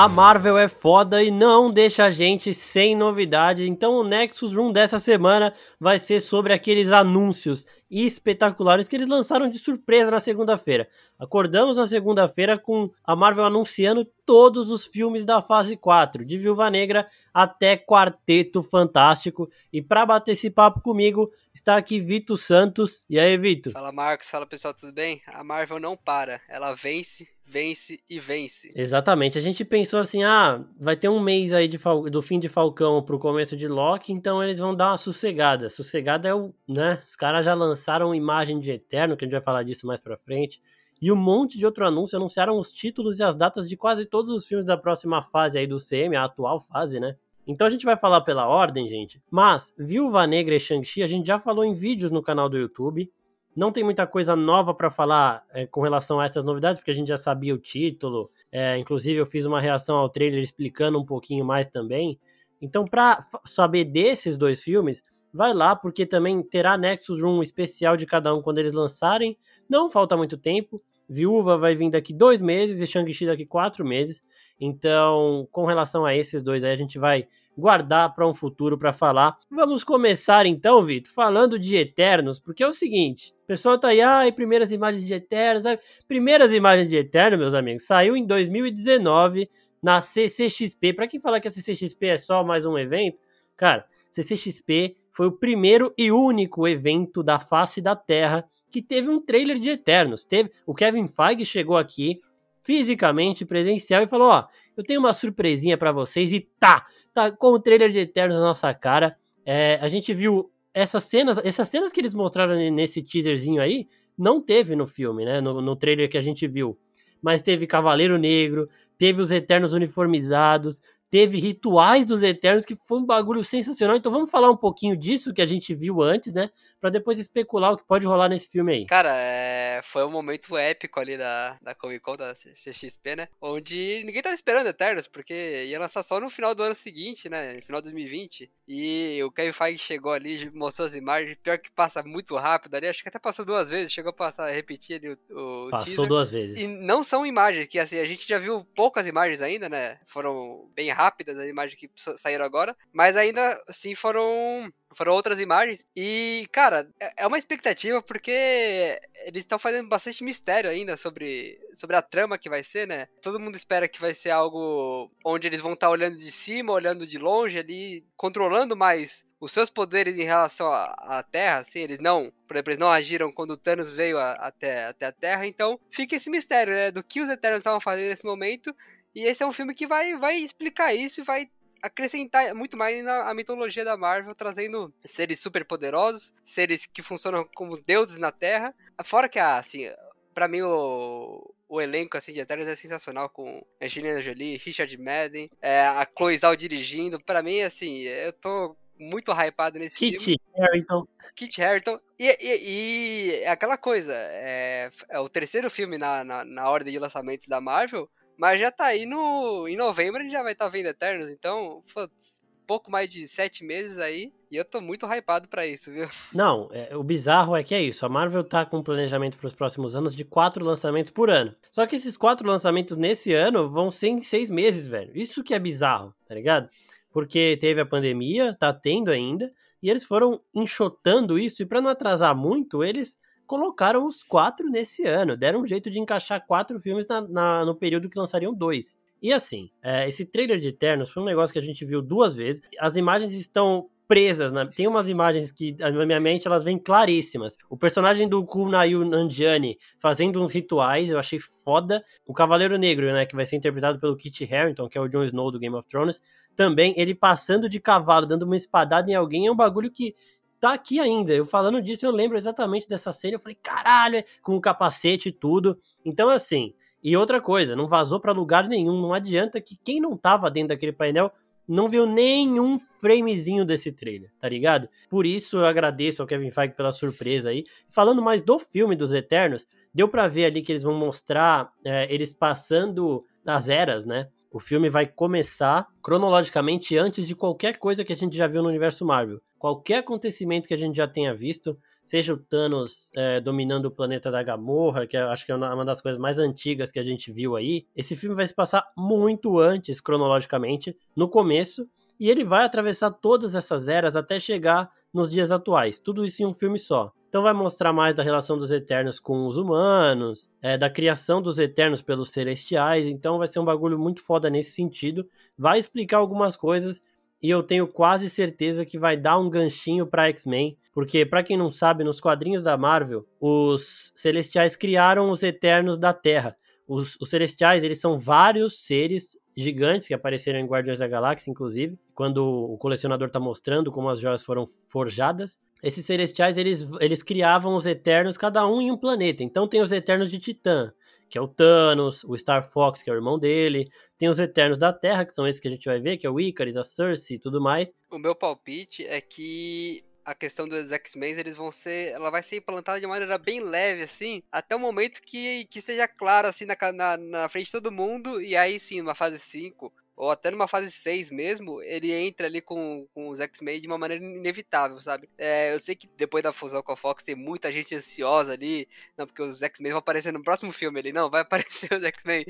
A Marvel é foda e não deixa a gente sem novidade. Então o Nexus Room dessa semana vai ser sobre aqueles anúncios espetaculares que eles lançaram de surpresa na segunda-feira. Acordamos na segunda-feira com a Marvel anunciando todos os filmes da fase 4, de Viúva Negra até Quarteto Fantástico. E para bater esse papo comigo, está aqui Vitor Santos. E aí, Vitor? Fala, Marcos. Fala, pessoal, tudo bem? A Marvel não para, ela vence vence e vence. Exatamente. A gente pensou assim: ah, vai ter um mês aí de Fal... do fim de Falcão pro começo de Loki, então eles vão dar uma sossegada. Sossegada é o, né? Os caras já lançaram imagem de Eterno, que a gente vai falar disso mais pra frente. E um monte de outro anúncio anunciaram os títulos e as datas de quase todos os filmes da próxima fase aí do CM, a atual fase, né? Então a gente vai falar pela ordem, gente. Mas Viúva Negra e Shang-Chi a gente já falou em vídeos no canal do YouTube. Não tem muita coisa nova para falar é, com relação a essas novidades, porque a gente já sabia o título. É, inclusive, eu fiz uma reação ao trailer explicando um pouquinho mais também. Então, para saber desses dois filmes, vai lá, porque também terá Nexus Room especial de cada um quando eles lançarem. Não falta muito tempo. Viúva vai vir daqui dois meses e Shang-Chi daqui quatro meses. Então, com relação a esses dois aí, a gente vai guardar para um futuro para falar. Vamos começar então, Vitor, falando de Eternos, porque é o seguinte: o pessoal tá aí, ai, primeiras imagens de Eternos, ai, primeiras imagens de Eternos, meus amigos, saiu em 2019 na CCXP. Para quem fala que a CCXP é só mais um evento, cara, CCXP foi o primeiro e único evento da face da Terra que teve um trailer de Eternos. Teve, o Kevin Feige chegou aqui fisicamente, presencial e falou: "Ó, eu tenho uma surpresinha para vocês e tá, tá com o trailer de Eternos na nossa cara. É, a gente viu essas cenas, essas cenas que eles mostraram nesse teaserzinho aí, não teve no filme, né? No, no trailer que a gente viu. Mas teve Cavaleiro Negro, teve os Eternos uniformizados, teve Rituais dos Eternos, que foi um bagulho sensacional. Então vamos falar um pouquinho disso que a gente viu antes, né? Para depois especular o que pode rolar nesse filme aí. Cara, é... foi um momento épico ali da, da Comic Con, da CXP, né? Onde ninguém tava esperando Eternos, porque ia lançar só no final do ano seguinte, né? No final de 2020. E o Kevin Feige chegou ali, mostrou as imagens. Pior que passa muito rápido ali, acho que até passou duas vezes, chegou a passar, repetir ali o, o Passou teaser. duas vezes. E não são imagens que, assim, a gente já viu poucas imagens ainda, né? Foram bem rápidas as imagens que saíram agora, mas ainda assim foram foram outras imagens. E, cara, é, é uma expectativa porque eles estão fazendo bastante mistério ainda sobre, sobre a trama que vai ser, né? Todo mundo espera que vai ser algo onde eles vão estar tá olhando de cima, olhando de longe ali, controlando mais os seus poderes em relação à, Terra, assim, eles não, por exemplo, eles não agiram quando o Thanos veio a, até, até a Terra, então fica esse mistério, né, do que os Eternos estavam fazendo nesse momento, e esse é um filme que vai, vai explicar isso e vai acrescentar muito mais na mitologia da Marvel, trazendo seres super poderosos, seres que funcionam como deuses na Terra. Fora que, assim, para mim o, o elenco assim, de Eternos é sensacional, com Angelina Jolie, Richard Madden, é, a Chloe Zhao dirigindo. para mim, assim, eu tô muito hypado nesse Kit filme. Kit Harington. E, e, e, é aquela coisa, é, é o terceiro filme na, na, na ordem de lançamentos da Marvel, mas já tá aí no. Em novembro a gente já vai estar tá vendo Eternos, então, pouco mais de sete meses aí. E eu tô muito hypado para isso, viu? Não, é, o bizarro é que é isso. A Marvel tá com um planejamento para os próximos anos de quatro lançamentos por ano. Só que esses quatro lançamentos nesse ano vão ser em seis meses, velho. Isso que é bizarro, tá ligado? Porque teve a pandemia, tá tendo ainda, e eles foram enxotando isso, e para não atrasar muito, eles colocaram os quatro nesse ano. Deram um jeito de encaixar quatro filmes na, na, no período que lançariam dois. E assim, é, esse trailer de Eternos foi um negócio que a gente viu duas vezes. As imagens estão presas, né? Tem umas imagens que, na minha mente, elas vêm claríssimas. O personagem do Kunayu Nanjiani fazendo uns rituais, eu achei foda. O Cavaleiro Negro, né? Que vai ser interpretado pelo Kit Harington, que é o Jon Snow do Game of Thrones. Também, ele passando de cavalo, dando uma espadada em alguém, é um bagulho que tá aqui ainda. Eu falando disso, eu lembro exatamente dessa cena. Eu falei, caralho, é", com o capacete e tudo. Então, assim. E outra coisa, não vazou para lugar nenhum. Não adianta que quem não tava dentro daquele painel não viu nenhum framezinho desse trailer, tá ligado? Por isso eu agradeço ao Kevin Feige pela surpresa aí. Falando mais do filme dos Eternos, deu para ver ali que eles vão mostrar é, eles passando nas eras, né? O filme vai começar cronologicamente antes de qualquer coisa que a gente já viu no universo Marvel. Qualquer acontecimento que a gente já tenha visto, seja o Thanos é, dominando o planeta da Gamorra, que acho que é uma das coisas mais antigas que a gente viu aí. Esse filme vai se passar muito antes, cronologicamente, no começo, e ele vai atravessar todas essas eras até chegar nos dias atuais. Tudo isso em um filme só. Então vai mostrar mais da relação dos Eternos com os humanos, é, da criação dos Eternos pelos Celestiais. Então vai ser um bagulho muito foda nesse sentido. Vai explicar algumas coisas e eu tenho quase certeza que vai dar um ganchinho para X-Men, porque para quem não sabe, nos quadrinhos da Marvel, os Celestiais criaram os Eternos da Terra. Os, os Celestiais, eles são vários seres gigantes que apareceram em Guardiões da Galáxia, inclusive, quando o colecionador está mostrando como as joias foram forjadas. Esses celestiais, eles, eles criavam os Eternos, cada um em um planeta. Então tem os Eternos de Titã, que é o Thanos, o Star Fox, que é o irmão dele. Tem os Eternos da Terra, que são esses que a gente vai ver, que é o Icarus, a Cersei e tudo mais. O meu palpite é que a questão dos X-Men, eles vão ser. Ela vai ser implantada de maneira bem leve, assim, até o momento que, que seja claro, assim, na, na, na frente de todo mundo, e aí sim, numa fase 5, ou até numa fase 6 mesmo, ele entra ali com, com os X-Men de uma maneira inevitável, sabe? É, eu sei que depois da fusão com a Fox tem muita gente ansiosa ali, não, porque os X-Men vão aparecer no próximo filme ali, não, vai aparecer os X-Men,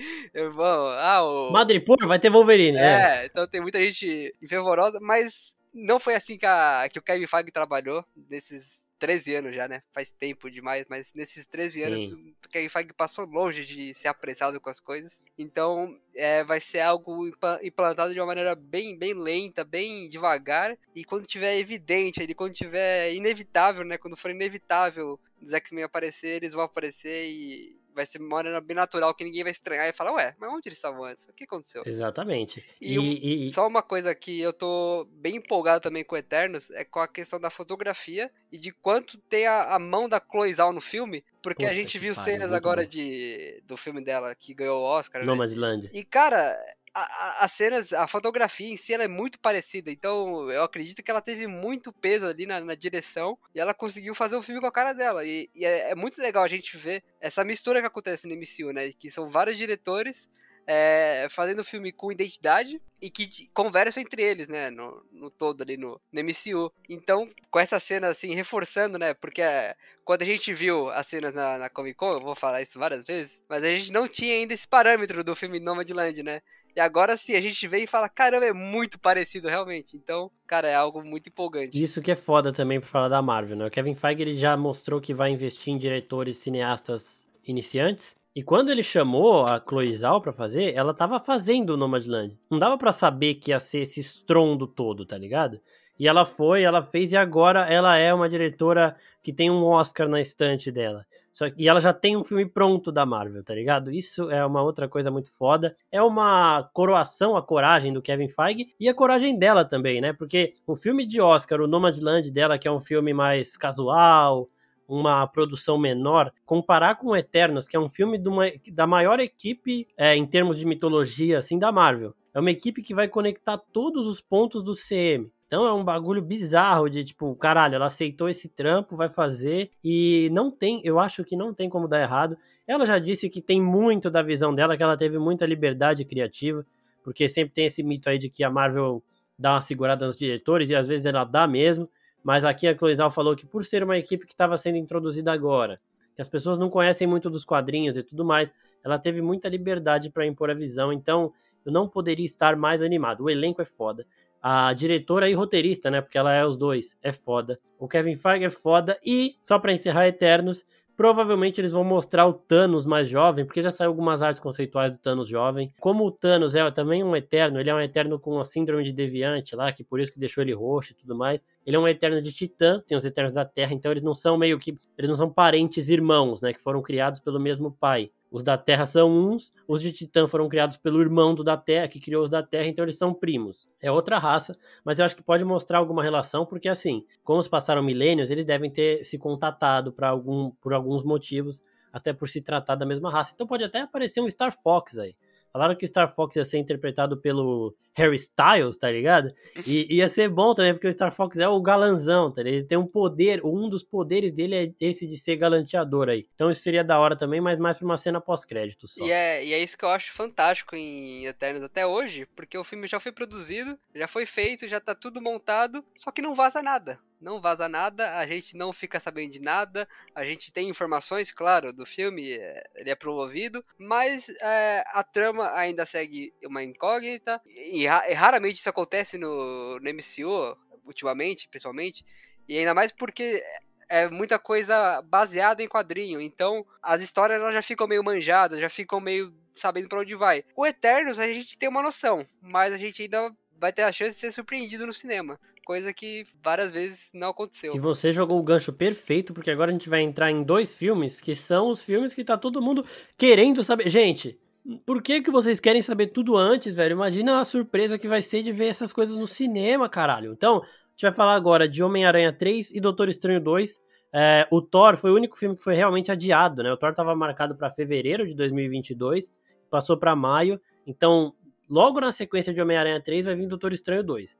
vão, ah, o... Madripoor vai ter Wolverine, é, é, então tem muita gente fervorosa, mas não foi assim que, a, que o Kevin Feige trabalhou nesses 13 anos já, né? Faz tempo demais, mas nesses 13 Sim. anos o Kevin Feige passou longe de ser apressado com as coisas. Então é, vai ser algo implantado de uma maneira bem, bem lenta, bem devagar. E quando tiver evidente, ele quando tiver inevitável, né? Quando for inevitável os X-Men aparecer, eles vão aparecer e vai ser uma maneira bem natural que ninguém vai estranhar e falar, ué, mas onde eles estavam antes? O que aconteceu? Exatamente. E, e, e, só uma coisa que eu tô bem empolgado também com Eternos é com a questão da fotografia e de quanto tem a, a mão da Chloe Zhao no filme, porque Puta a gente viu cenas agora de, do filme dela que ganhou o Oscar. Nomadland. Né? E, cara, as cenas, a fotografia em si ela é muito parecida, então eu acredito que ela teve muito peso ali na, na direção e ela conseguiu fazer o filme com a cara dela. E, e é, é, muito legal a gente ver essa mistura que acontece no MCU, né? Que são vários diretores é, fazendo filme com identidade e que conversam entre eles, né, no, no todo ali no, no, MCU. Então, com essa cena assim, reforçando, né, porque é, quando a gente viu as cenas na, na Comic Con, eu vou falar isso várias vezes, mas a gente não tinha ainda esse parâmetro do filme Nomadland, né, e agora sim, a gente vem e fala, caramba, é muito parecido realmente. Então, cara, é algo muito empolgante. Isso que é foda também pra falar da Marvel, né? O Kevin Feige ele já mostrou que vai investir em diretores cineastas iniciantes. E quando ele chamou a Chloe Zhao pra fazer, ela tava fazendo o Nomadland. Não dava para saber que ia ser esse estrondo todo, tá ligado? E ela foi, ela fez, e agora ela é uma diretora que tem um Oscar na estante dela. Só, e ela já tem um filme pronto da Marvel, tá ligado? Isso é uma outra coisa muito foda. É uma coroação à coragem do Kevin Feige e a coragem dela também, né? Porque o filme de Oscar, o Nomadland dela, que é um filme mais casual, uma produção menor, comparar com Eternos, que é um filme uma, da maior equipe é, em termos de mitologia, assim, da Marvel. É uma equipe que vai conectar todos os pontos do CM. Então é um bagulho bizarro de tipo, caralho, ela aceitou esse trampo, vai fazer e não tem, eu acho que não tem como dar errado. Ela já disse que tem muito da visão dela, que ela teve muita liberdade criativa, porque sempre tem esse mito aí de que a Marvel dá uma segurada nos diretores e às vezes ela dá mesmo, mas aqui a Cloizal falou que por ser uma equipe que estava sendo introduzida agora, que as pessoas não conhecem muito dos quadrinhos e tudo mais, ela teve muita liberdade para impor a visão, então eu não poderia estar mais animado. O elenco é foda. A diretora e roteirista, né? Porque ela é os dois. É foda. O Kevin Feige é foda. E, só para encerrar Eternos, provavelmente eles vão mostrar o Thanos mais jovem, porque já saiu algumas artes conceituais do Thanos jovem. Como o Thanos é também um Eterno, ele é um Eterno com a síndrome de Deviante lá, que por isso que deixou ele roxo e tudo mais. Ele é um Eterno de Titã, tem os Eternos da Terra, então eles não são meio que... Eles não são parentes irmãos, né? Que foram criados pelo mesmo pai. Os da Terra são uns, os de Titã foram criados pelo irmão do da Terra, que criou os da Terra, então eles são primos. É outra raça, mas eu acho que pode mostrar alguma relação, porque assim, como se passaram milênios, eles devem ter se contatado algum, por alguns motivos, até por se tratar da mesma raça. Então pode até aparecer um Star Fox aí. Falaram que Star Fox ia ser interpretado pelo Harry Styles, tá ligado? E ia ser bom também, porque o Star Fox é o galanzão, tá ligado? Ele tem um poder, um dos poderes dele é esse de ser galanteador aí. Então isso seria da hora também, mas mais pra uma cena pós-crédito só. E é, e é isso que eu acho fantástico em Eternos até hoje, porque o filme já foi produzido, já foi feito, já tá tudo montado, só que não vaza nada não vaza nada, a gente não fica sabendo de nada, a gente tem informações, claro, do filme, é, ele é promovido, mas é, a trama ainda segue uma incógnita, e, e raramente isso acontece no, no MCU, ultimamente, principalmente, e ainda mais porque é muita coisa baseada em quadrinho. Então, as histórias elas já ficam meio manjadas, já ficam meio sabendo para onde vai. O Eternos a gente tem uma noção, mas a gente ainda vai ter a chance de ser surpreendido no cinema. Coisa que várias vezes não aconteceu. E você jogou o gancho perfeito, porque agora a gente vai entrar em dois filmes que são os filmes que tá todo mundo querendo saber. Gente, por que, que vocês querem saber tudo antes, velho? Imagina a surpresa que vai ser de ver essas coisas no cinema, caralho. Então, gente vai falar agora de Homem-Aranha 3 e Doutor Estranho 2. É, o Thor foi o único filme que foi realmente adiado, né? O Thor estava marcado para fevereiro de 2022, passou para maio. Então, logo na sequência de Homem-Aranha 3 vai vir Doutor Estranho 2.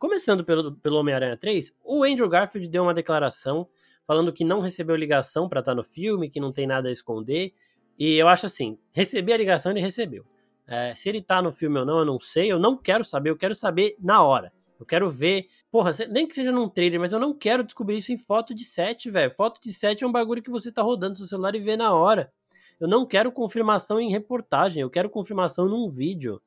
Começando pelo, pelo Homem-Aranha 3, o Andrew Garfield deu uma declaração falando que não recebeu ligação para estar tá no filme, que não tem nada a esconder. E eu acho assim, receber a ligação ele recebeu. É, se ele tá no filme ou não, eu não sei, eu não quero saber, eu quero saber na hora. Eu quero ver. Porra, nem que seja num trailer, mas eu não quero descobrir isso em foto de set, velho. Foto de set é um bagulho que você tá rodando no seu celular e vê na hora. Eu não quero confirmação em reportagem, eu quero confirmação num vídeo.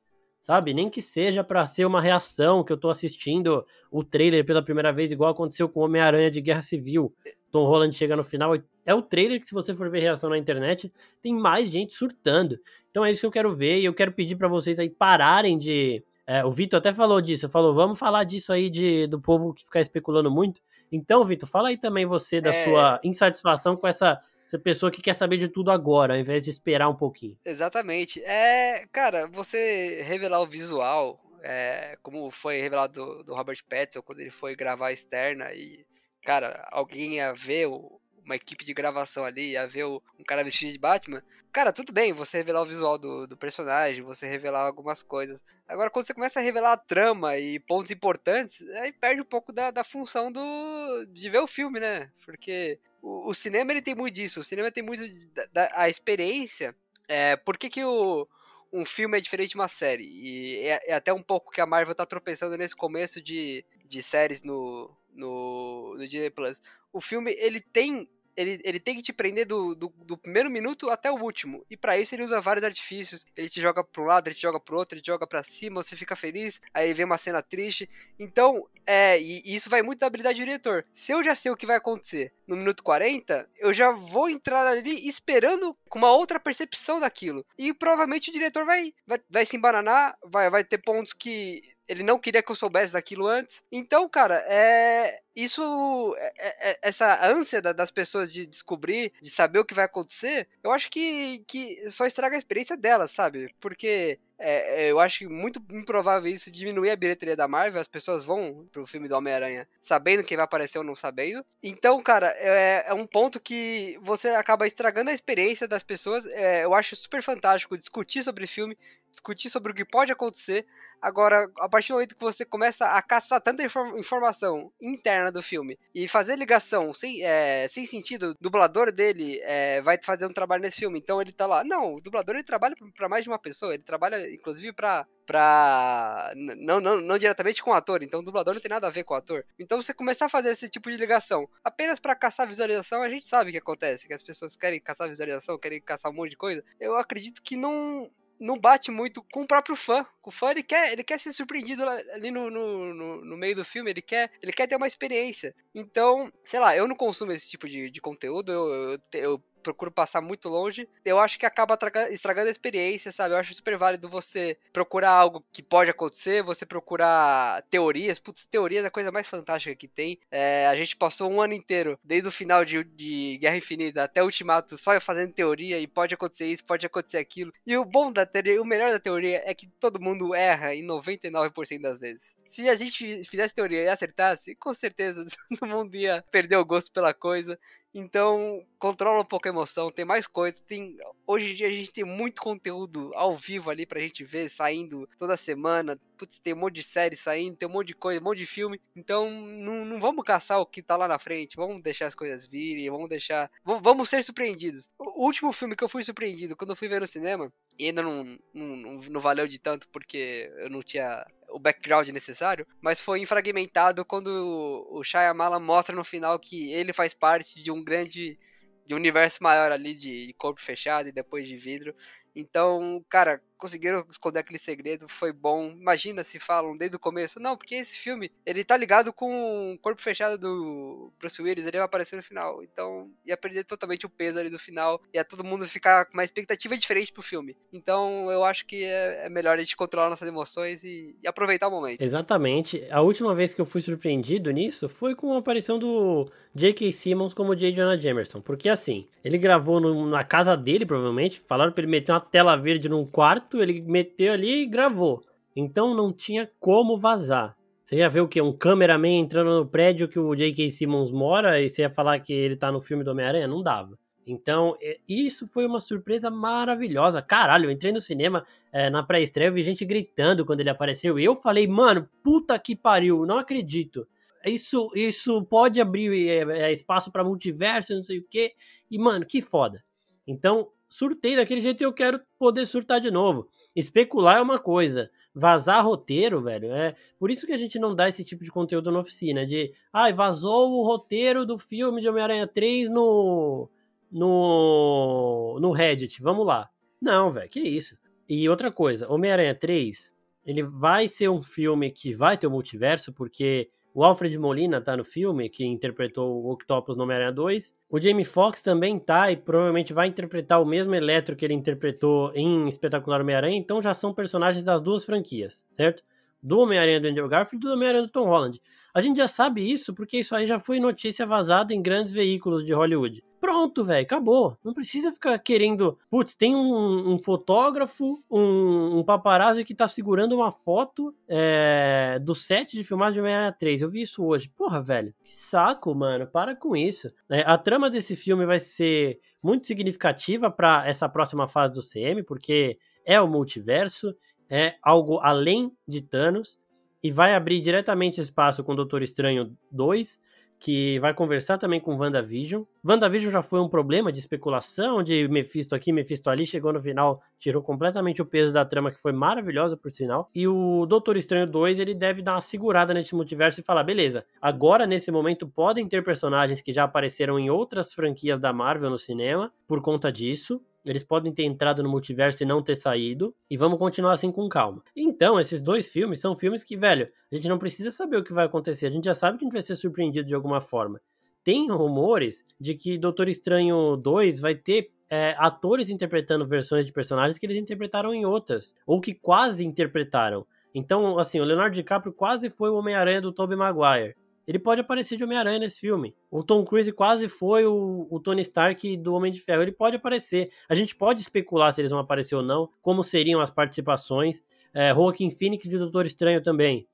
Sabe? Nem que seja para ser uma reação que eu tô assistindo o trailer pela primeira vez, igual aconteceu com Homem-Aranha de Guerra Civil. Tom Holland chega no final. É o trailer que, se você for ver reação na internet, tem mais gente surtando. Então é isso que eu quero ver e eu quero pedir para vocês aí pararem de é, o Vitor até falou disso, falou, vamos falar disso aí de, do povo que ficar especulando muito. Então, Vitor, fala aí também você da é... sua insatisfação com essa, essa pessoa que quer saber de tudo agora, ao invés de esperar um pouquinho. Exatamente. É, cara, você revelar o visual, é, como foi revelado do, do Robert Pattinson quando ele foi gravar a externa e, cara, alguém ia ver o, uma equipe de gravação ali, ia ver o, um cara vestido de Batman, cara, tudo bem você revelar o visual do, do personagem, você revelar algumas coisas. Agora, quando você começa a revelar a trama e pontos importantes, aí perde um pouco da, da função do de ver o filme, né? Porque o, o cinema ele tem muito disso, o cinema tem muito da, da a experiência. É, por que, que o, um filme é diferente de uma série? E é, é até um pouco que a Marvel tá tropeçando nesse começo de, de séries no, no, no Disney Plus. O filme, ele tem ele, ele tem que te prender do, do, do primeiro minuto até o último. E para isso ele usa vários artifícios. Ele te joga para um lado, ele te joga pro outro, ele te joga para cima, você fica feliz, aí vem uma cena triste. Então, é, e, e, isso vai muito da habilidade do diretor. Se eu já sei o que vai acontecer no minuto 40, eu já vou entrar ali esperando com uma outra percepção daquilo. E provavelmente o diretor vai, vai, vai se embananar, vai, vai ter pontos que ele não queria que eu soubesse daquilo antes. Então, cara, é isso, é, é, é essa ânsia das pessoas de descobrir, de saber o que vai acontecer, eu acho que, que só estraga a experiência delas, sabe? Porque é, é, eu acho muito improvável isso diminuir a bilheteria da Marvel. As pessoas vão pro filme do Homem-Aranha sabendo quem vai aparecer ou não sabendo. Então, cara, é, é, um ponto que você acaba estragando a experiência das pessoas. É, eu acho super fantástico discutir sobre filme, discutir sobre o que pode acontecer. Agora, a partir do momento que você começa a caçar tanta inform informação interna do filme e fazer ligação sem, é, sem sentido, o dublador dele é, vai fazer um trabalho nesse filme, então ele tá lá. Não, o dublador ele trabalha para mais de uma pessoa, ele trabalha inclusive para pra. Não, não, não diretamente com o ator, então o dublador não tem nada a ver com o ator. Então você começar a fazer esse tipo de ligação apenas para caçar visualização, a gente sabe o que acontece, que as pessoas querem caçar visualização, querem caçar um monte de coisa. Eu acredito que não não bate muito com o próprio fã. O fã ele quer, ele quer ser surpreendido ali no, no, no, no, meio do filme, ele quer, ele quer ter uma experiência. Então, sei lá, eu não consumo esse tipo de, de conteúdo, eu, eu, eu procuro passar muito longe, eu acho que acaba estragando a experiência, sabe? Eu acho super válido você procurar algo que pode acontecer, você procurar teorias. Putz, teorias é a coisa mais fantástica que tem. É, a gente passou um ano inteiro, desde o final de, de Guerra Infinita até o Ultimato, só fazendo teoria e pode acontecer isso, pode acontecer aquilo. E o bom da teoria, o melhor da teoria é que todo mundo erra em 99% das vezes. Se a gente fizesse teoria e acertasse, com certeza todo mundo ia perder o gosto pela coisa. Então, controla um pouco a emoção, tem mais coisa. Tem, hoje em dia a gente tem muito conteúdo ao vivo ali pra gente ver, saindo toda semana. Putz, tem um monte de série saindo, tem um monte de coisa, um monte de filme. Então, não, não vamos caçar o que tá lá na frente. Vamos deixar as coisas virem, vamos deixar. Vamos ser surpreendidos. O último filme que eu fui surpreendido, quando eu fui ver no cinema, e ainda não, não, não valeu de tanto porque eu não tinha o background necessário, mas foi fragmentado quando o Shyamalan mostra no final que ele faz parte de um grande de um universo maior ali de corpo fechado e depois de vidro. Então, cara, conseguiram esconder aquele segredo, foi bom. Imagina se falam desde o começo, não, porque esse filme, ele tá ligado com o corpo fechado do Bruce Willis, ele vai aparecer no final. Então, ia perder totalmente o peso ali do final, ia todo mundo ficar com uma expectativa diferente pro filme. Então, eu acho que é, é melhor a gente controlar nossas emoções e, e, aproveitar o momento. Exatamente. A última vez que eu fui surpreendido nisso foi com a aparição do J.K. Simmons como J. Jonah Jameson, porque assim, ele gravou no, na casa dele, provavelmente, falaram pra ele meter uma tela verde num quarto ele meteu ali e gravou. Então não tinha como vazar. Você ia ver o que? Um cameraman entrando no prédio que o J.K. Simmons mora e você ia falar que ele tá no filme do Homem-Aranha? Não dava. Então, isso foi uma surpresa maravilhosa. Caralho, eu entrei no cinema é, na pré-estreia, vi gente gritando quando ele apareceu. E eu falei, mano, puta que pariu, não acredito. Isso, isso pode abrir é, é espaço para multiverso, não sei o quê. E, mano, que foda. Então, surtei daquele jeito e eu quero poder surtar de novo. Especular é uma coisa, vazar roteiro, velho, é por isso que a gente não dá esse tipo de conteúdo na oficina, de, ai, ah, vazou o roteiro do filme de Homem-Aranha 3 no no no Reddit, vamos lá. Não, velho, que isso. E outra coisa, Homem-Aranha 3, ele vai ser um filme que vai ter o multiverso, porque o Alfred Molina tá no filme, que interpretou o Octopus no Homem-Aranha 2. O Jamie Foxx também tá e provavelmente vai interpretar o mesmo Eletro que ele interpretou em Espetacular Homem-Aranha. Então já são personagens das duas franquias, certo? Do Homem-Aranha do Andrew Garfield e do Homem-Aranha do Tom Holland. A gente já sabe isso porque isso aí já foi notícia vazada em grandes veículos de Hollywood. Pronto, velho, acabou. Não precisa ficar querendo. Putz, tem um, um fotógrafo, um, um, paparazzi que tá segurando uma foto é, do set de filmagem de Homem-Aranha 3. Eu vi isso hoje. Porra, velho, que saco, mano. Para com isso. É, a trama desse filme vai ser muito significativa para essa próxima fase do CM, porque é o multiverso, é algo além de Thanos e vai abrir diretamente espaço com o Doutor Estranho 2 que vai conversar também com WandaVision. WandaVision já foi um problema de especulação, de Mephisto aqui, Mephisto ali, chegou no final, tirou completamente o peso da trama, que foi maravilhosa por sinal. E o Doutor Estranho 2, ele deve dar uma segurada nesse multiverso e falar, beleza, agora nesse momento podem ter personagens que já apareceram em outras franquias da Marvel no cinema, por conta disso, eles podem ter entrado no multiverso e não ter saído. E vamos continuar assim com calma. Então, esses dois filmes são filmes que, velho, a gente não precisa saber o que vai acontecer. A gente já sabe que a gente vai ser surpreendido de alguma forma. Tem rumores de que Doutor Estranho 2 vai ter é, atores interpretando versões de personagens que eles interpretaram em outras. Ou que quase interpretaram. Então, assim, o Leonardo DiCaprio quase foi o Homem-Aranha do Tobey Maguire. Ele pode aparecer de Homem-Aranha nesse filme. O Tom Cruise quase foi o, o, Tony Stark do Homem de Ferro. Ele pode aparecer. A gente pode especular se eles vão aparecer ou não, como seriam as participações. É, Joaquin Phoenix de Doutor Estranho também.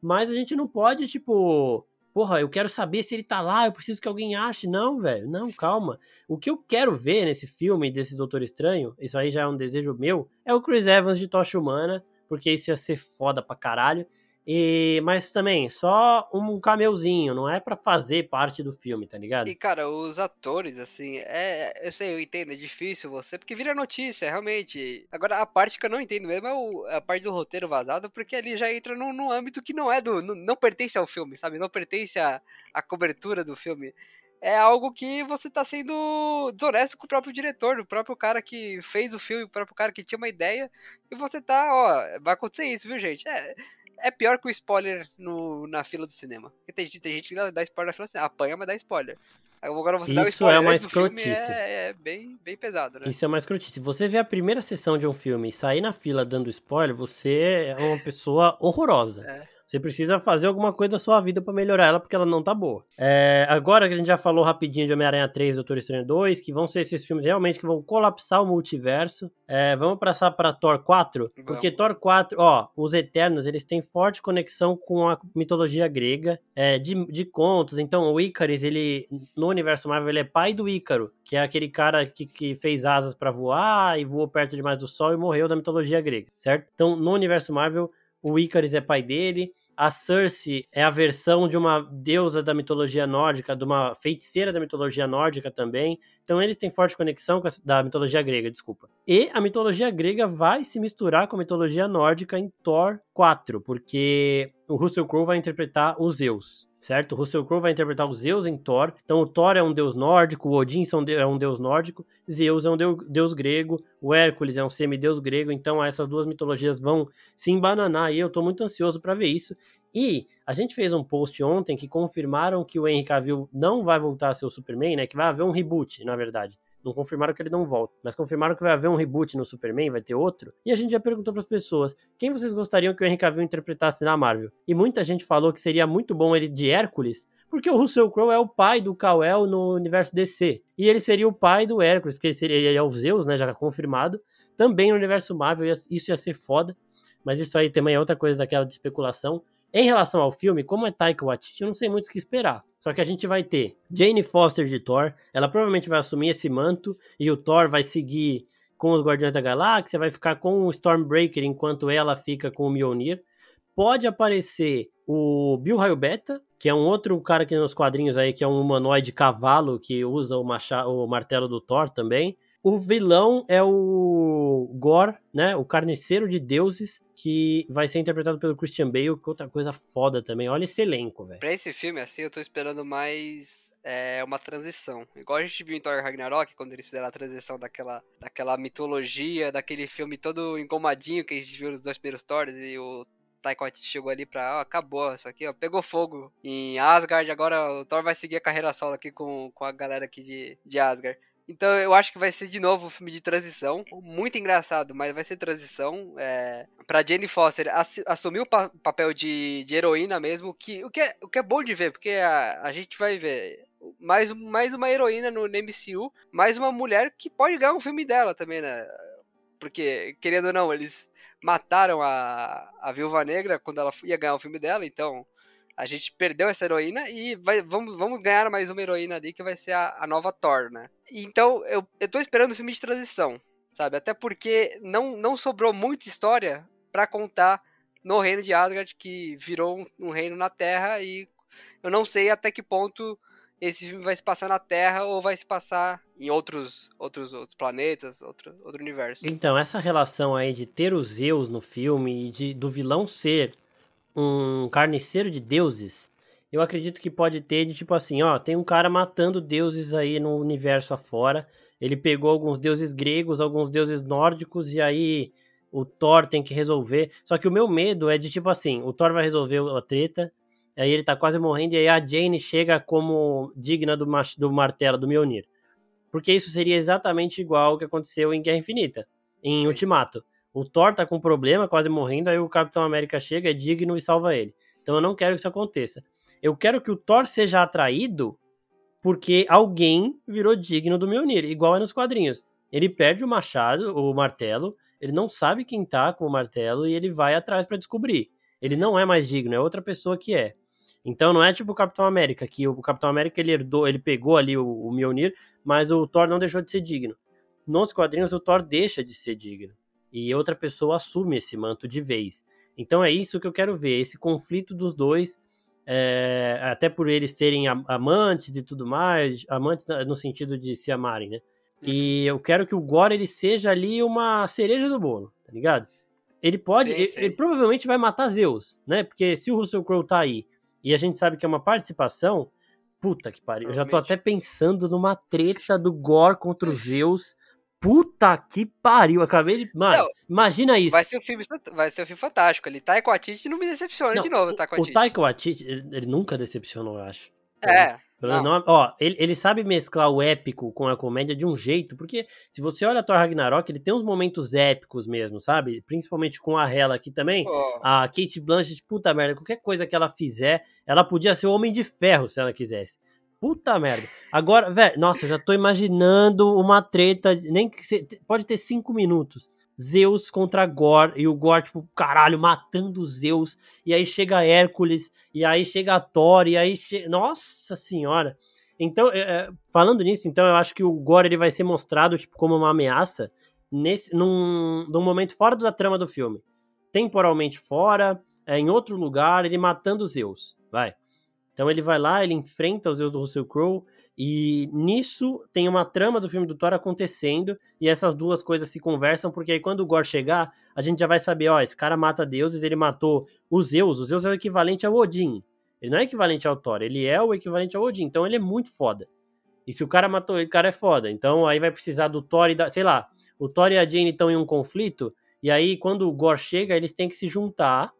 Mas a gente não pode, tipo. Porra, eu quero saber se ele tá lá, eu preciso que alguém ache. Não, velho, não, calma. O que eu quero ver nesse filme desse Doutor Estranho, isso aí já é um desejo meu, é o Chris Evans de Tocha Humana, porque isso ia ser foda pra caralho. E, mas também, só um cameuzinho, não é para fazer parte do filme, tá ligado? E, cara, os atores, assim, é. Eu sei, eu entendo, é difícil você, porque vira notícia, realmente. Agora, a parte que eu não entendo mesmo é o, a parte do roteiro vazado, porque ali já entra num, num âmbito que não é do. Não, não pertence ao filme, sabe? Não pertence à, à cobertura do filme é algo que você tá sendo desonesto com o próprio diretor, o próprio cara que fez o filme, o próprio cara que tinha uma ideia, e você tá, ó, vai acontecer isso, viu, gente? É, é pior que o spoiler no, na fila do cinema. Porque tem, tem gente que dá spoiler na fila do cinema. Apanha, mas dá spoiler. Agora você Isso dá o spoiler é uma escrotice. É, é, bem, bem pesado, né? Isso é uma escrotice. Se você vê a primeira sessão de um filme e sair na fila dando spoiler, você é uma pessoa horrorosa. É. Você precisa fazer alguma coisa da sua vida para melhorar ela, porque ela não tá boa. É, agora que a gente já falou rapidinho de Homem-Aranha 3 e Doutor Estranho 2, que vão ser esses filmes realmente que vão colapsar o multiverso. É, vamos passar para Thor 4, vamos. porque Thor 4, ó, os Eternos, eles têm forte conexão com a mitologia grega, é, de, de contos. Então, o Ícaris, ele, no universo Marvel, ele é pai do Ícaro, que é aquele cara que, que fez asas para voar e voou perto demais do sol e morreu da mitologia grega, certo? Então, no universo Marvel, o Icarus é pai dele. a Cersei é a versão de uma deusa da mitologia nórdica, de uma feiticeira da mitologia nórdica também. Então eles têm forte conexão com a, da mitologia grega, desculpa. E a mitologia grega vai se misturar com a mitologia nórdica em Thor 4, porque o Russell Crowe vai interpretar os Zeus certo? Russell Crowe vai interpretar os Zeus em Thor. Então o Thor é um deus nórdico, o Odin é um deus nórdico, Zeus é um deus grego, o Hércules é um semideus grego. Então essas duas mitologias vão se embananar e eu tô muito ansioso para ver isso. E a gente fez um post ontem que confirmaram que o Henry Cavill não vai voltar a ser o Superman, né? Que vai haver um reboot, na verdade. Não confirmaram que ele não volta, mas confirmaram que vai haver um reboot no Superman, vai ter outro. E a gente já perguntou para as pessoas: quem vocês gostariam que o Henry Cavill interpretasse na Marvel? E muita gente falou que seria muito bom ele de Hércules, porque o Russell Crowe é o pai do Kal-El no universo DC. E ele seria o pai do Hércules, porque ele, seria, ele é o Zeus, né, já confirmado. Também no universo Marvel, isso ia ser foda. Mas isso aí também é outra coisa daquela de especulação. Em relação ao filme, como é Taika Waititi, eu não sei muito o que esperar. Só que a gente vai ter Jane Foster de Thor, ela provavelmente vai assumir esse manto e o Thor vai seguir com os Guardiões da Galáxia, vai ficar com o Stormbreaker enquanto ela fica com o Mjolnir. Pode aparecer o Bill Raio Beta, que é um outro cara aqui nos quadrinhos aí, que é um humanoide cavalo que usa o, o martelo do Thor também. O vilão é o Gore, né? O carniceiro de deuses, que vai ser interpretado pelo Christian Bale, que é outra coisa foda também. Olha esse elenco, velho. Pra esse filme, assim, eu tô esperando mais é, uma transição. Igual a gente viu em Thor Ragnarok, quando eles fizeram a transição daquela, daquela mitologia, daquele filme todo engomadinho que a gente viu nos dois primeiros Thors, e o Taika chegou ali pra, ó, acabou isso aqui, ó, pegou fogo em Asgard, agora o Thor vai seguir a carreira solo aqui com, com a galera aqui de, de Asgard. Então eu acho que vai ser de novo um filme de transição. Muito engraçado, mas vai ser transição. É, pra Jane Foster ass assumir o pa papel de, de, heroína mesmo, que, o, que é, o que é bom de ver, porque a, a gente vai ver mais, mais uma heroína no, MCU, mais uma mulher que pode ganhar um filme dela também, né? Porque, querendo ou não, eles mataram a, a Viúva Negra quando ela ia ganhar o filme dela, então a gente perdeu essa heroína e vai, vamos, vamos ganhar mais uma heroína ali que vai ser a, a nova Thor, né? Então eu, eu tô esperando o filme de transição, sabe? Até porque não, não sobrou muita história para contar no reino de Asgard, que virou um, um, reino na Terra, e eu não sei até que ponto esse filme vai se passar na Terra ou vai se passar em outros outros, outros planetas, outro, outro universo. Então, essa relação aí de ter os Zeus no filme e de, do vilão ser um carniceiro de deuses, eu acredito que pode ter de tipo assim, ó, tem um cara matando deuses aí no universo afora. Ele pegou alguns deuses gregos, alguns deuses nórdicos e aí o Thor tem que resolver. Só que o meu medo é de tipo assim, o Thor vai resolver a treta, aí ele tá quase morrendo e aí a Jane chega como digna do, do martelo do Mjolnir. Porque isso seria exatamente igual ao que aconteceu em Guerra Infinita, em Sim. Ultimato. O Thor tá com um problema, quase morrendo, aí o Capitão América chega, é digno e salva ele. Então eu não quero que isso aconteça. Eu quero que o Thor seja atraído porque alguém virou digno do Mjolnir, igual é nos quadrinhos. Ele perde o machado, o martelo, ele não sabe quem tá com o martelo e ele vai atrás para descobrir. Ele não é mais digno, é outra pessoa que é. Então não é tipo o Capitão América, que o Capitão América ele herdou, ele pegou ali o, o Mjolnir, mas o Thor não deixou de ser digno. Nos quadrinhos o Thor deixa de ser digno e outra pessoa assume esse manto de vez. Então é isso que eu quero ver, esse conflito dos dois, é, até por eles serem amantes e tudo mais, amantes no sentido de se amarem, né? E uhum. eu quero que o Gore ele seja ali uma cereja do bolo, tá ligado? Ele pode, sim, ele, sim. ele, provavelmente vai matar Zeus, né? Porque se o Russell Crowe tá aí e a gente sabe que é uma participação, puta que pariu. Eu já tô até pensando numa treta do Gore contra os Zeus Puta que pariu, acabei de. Mano, não, imagina isso. Vai ser um filme, vai ser um filme fantástico ali. Taika Waititi não me decepciona não, de novo, Taika Waititi. O Taika Waititi, ele, ele nunca decepcionou, eu acho. É. Pelo nome, ó, ele, ele sabe mesclar o épico com a comédia de um jeito, porque se você olha Thor Ragnarok, ele tem uns momentos épicos mesmo, sabe? Principalmente com a Hela aqui também. Oh. A Kate Blanchett, puta merda, qualquer coisa que ela fizer, ela podia ser o Homem de Ferro se ela quisesse. Puta merda. Agora, velho, nossa, já tô imaginando uma treta, nem que pode ter cinco minutos. Zeus contra Gore, e o Gore, tipo, caralho, matando Zeus, e aí chega Hércules, e aí chega Thor, e aí chega... Nossa senhora! Então, é, é, falando nisso, então, eu acho que o Gore ele vai ser mostrado, tipo, como uma ameaça nesse, num, num momento fora da trama do filme. Temporalmente fora, é, em outro lugar, ele matando Zeus, vai. Então ele vai lá, ele enfrenta os Zeus do Russell Crowe, e nisso tem uma trama do filme do Thor acontecendo, e essas duas coisas se conversam, porque aí quando o Gore chegar, a gente já vai saber, ó, esse cara mata deuses, ele matou os Zeus, os Zeus é o equivalente ao Odin. Ele não é equivalente ao Thor, ele é o equivalente ao Odin, então ele é muito foda. E se o cara matou ele, o cara é foda. Então aí vai precisar do Thor e da. Sei lá, o Thor e a Jane estão em um conflito, e aí quando o Gore chega, eles têm que se juntar.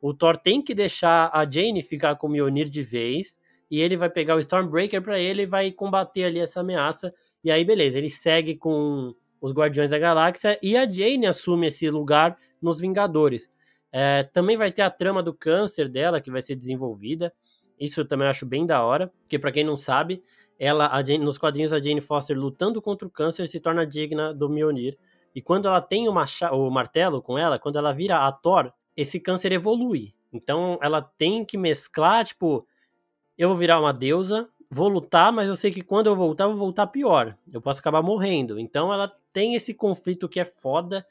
O Thor tem que deixar a Jane ficar com o Mjolnir de vez e ele vai pegar o Stormbreaker para ele e vai combater ali essa ameaça. E aí, beleza, ele segue com os Guardiões da Galáxia e a Jane assume esse lugar nos Vingadores. É, também vai ter a trama do câncer dela que vai ser desenvolvida. Isso eu também acho bem da hora, porque para quem não sabe, ela, Jane, nos quadrinhos a Jane Foster lutando contra o câncer se torna digna do Mjolnir. E quando ela tem o, o martelo com ela, quando ela vira a Thor, esse câncer evolui. Então ela tem que mesclar, tipo, eu vou virar uma deusa, vou lutar, mas eu sei que quando eu voltar, eu vou voltar pior. Eu posso acabar morrendo. Então ela tem esse conflito que é foda.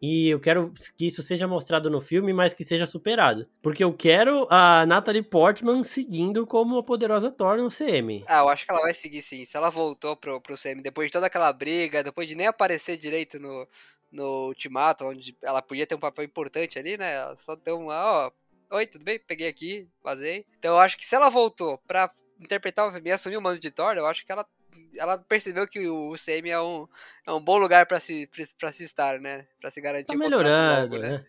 E eu quero que isso seja mostrado no filme, mas que seja superado. Porque eu quero a Natalie Portman seguindo como a poderosa Thor no CM. Ah, eu acho que ela vai seguir sim. Se ela voltou pro, pro CM depois de toda aquela briga, depois de nem aparecer direito no, no Ultimato, onde ela podia ter um papel importante ali, né? Ela só deu uma, ó, Oi, tudo bem? Peguei aqui, vazei. Então eu acho que se ela voltou pra interpretar o filme e assumir o mando de Thor, eu acho que ela, ela percebeu que o UCM é um, é um bom lugar pra se, pra se estar, né? Pra se garantir tá melhorando, né? né?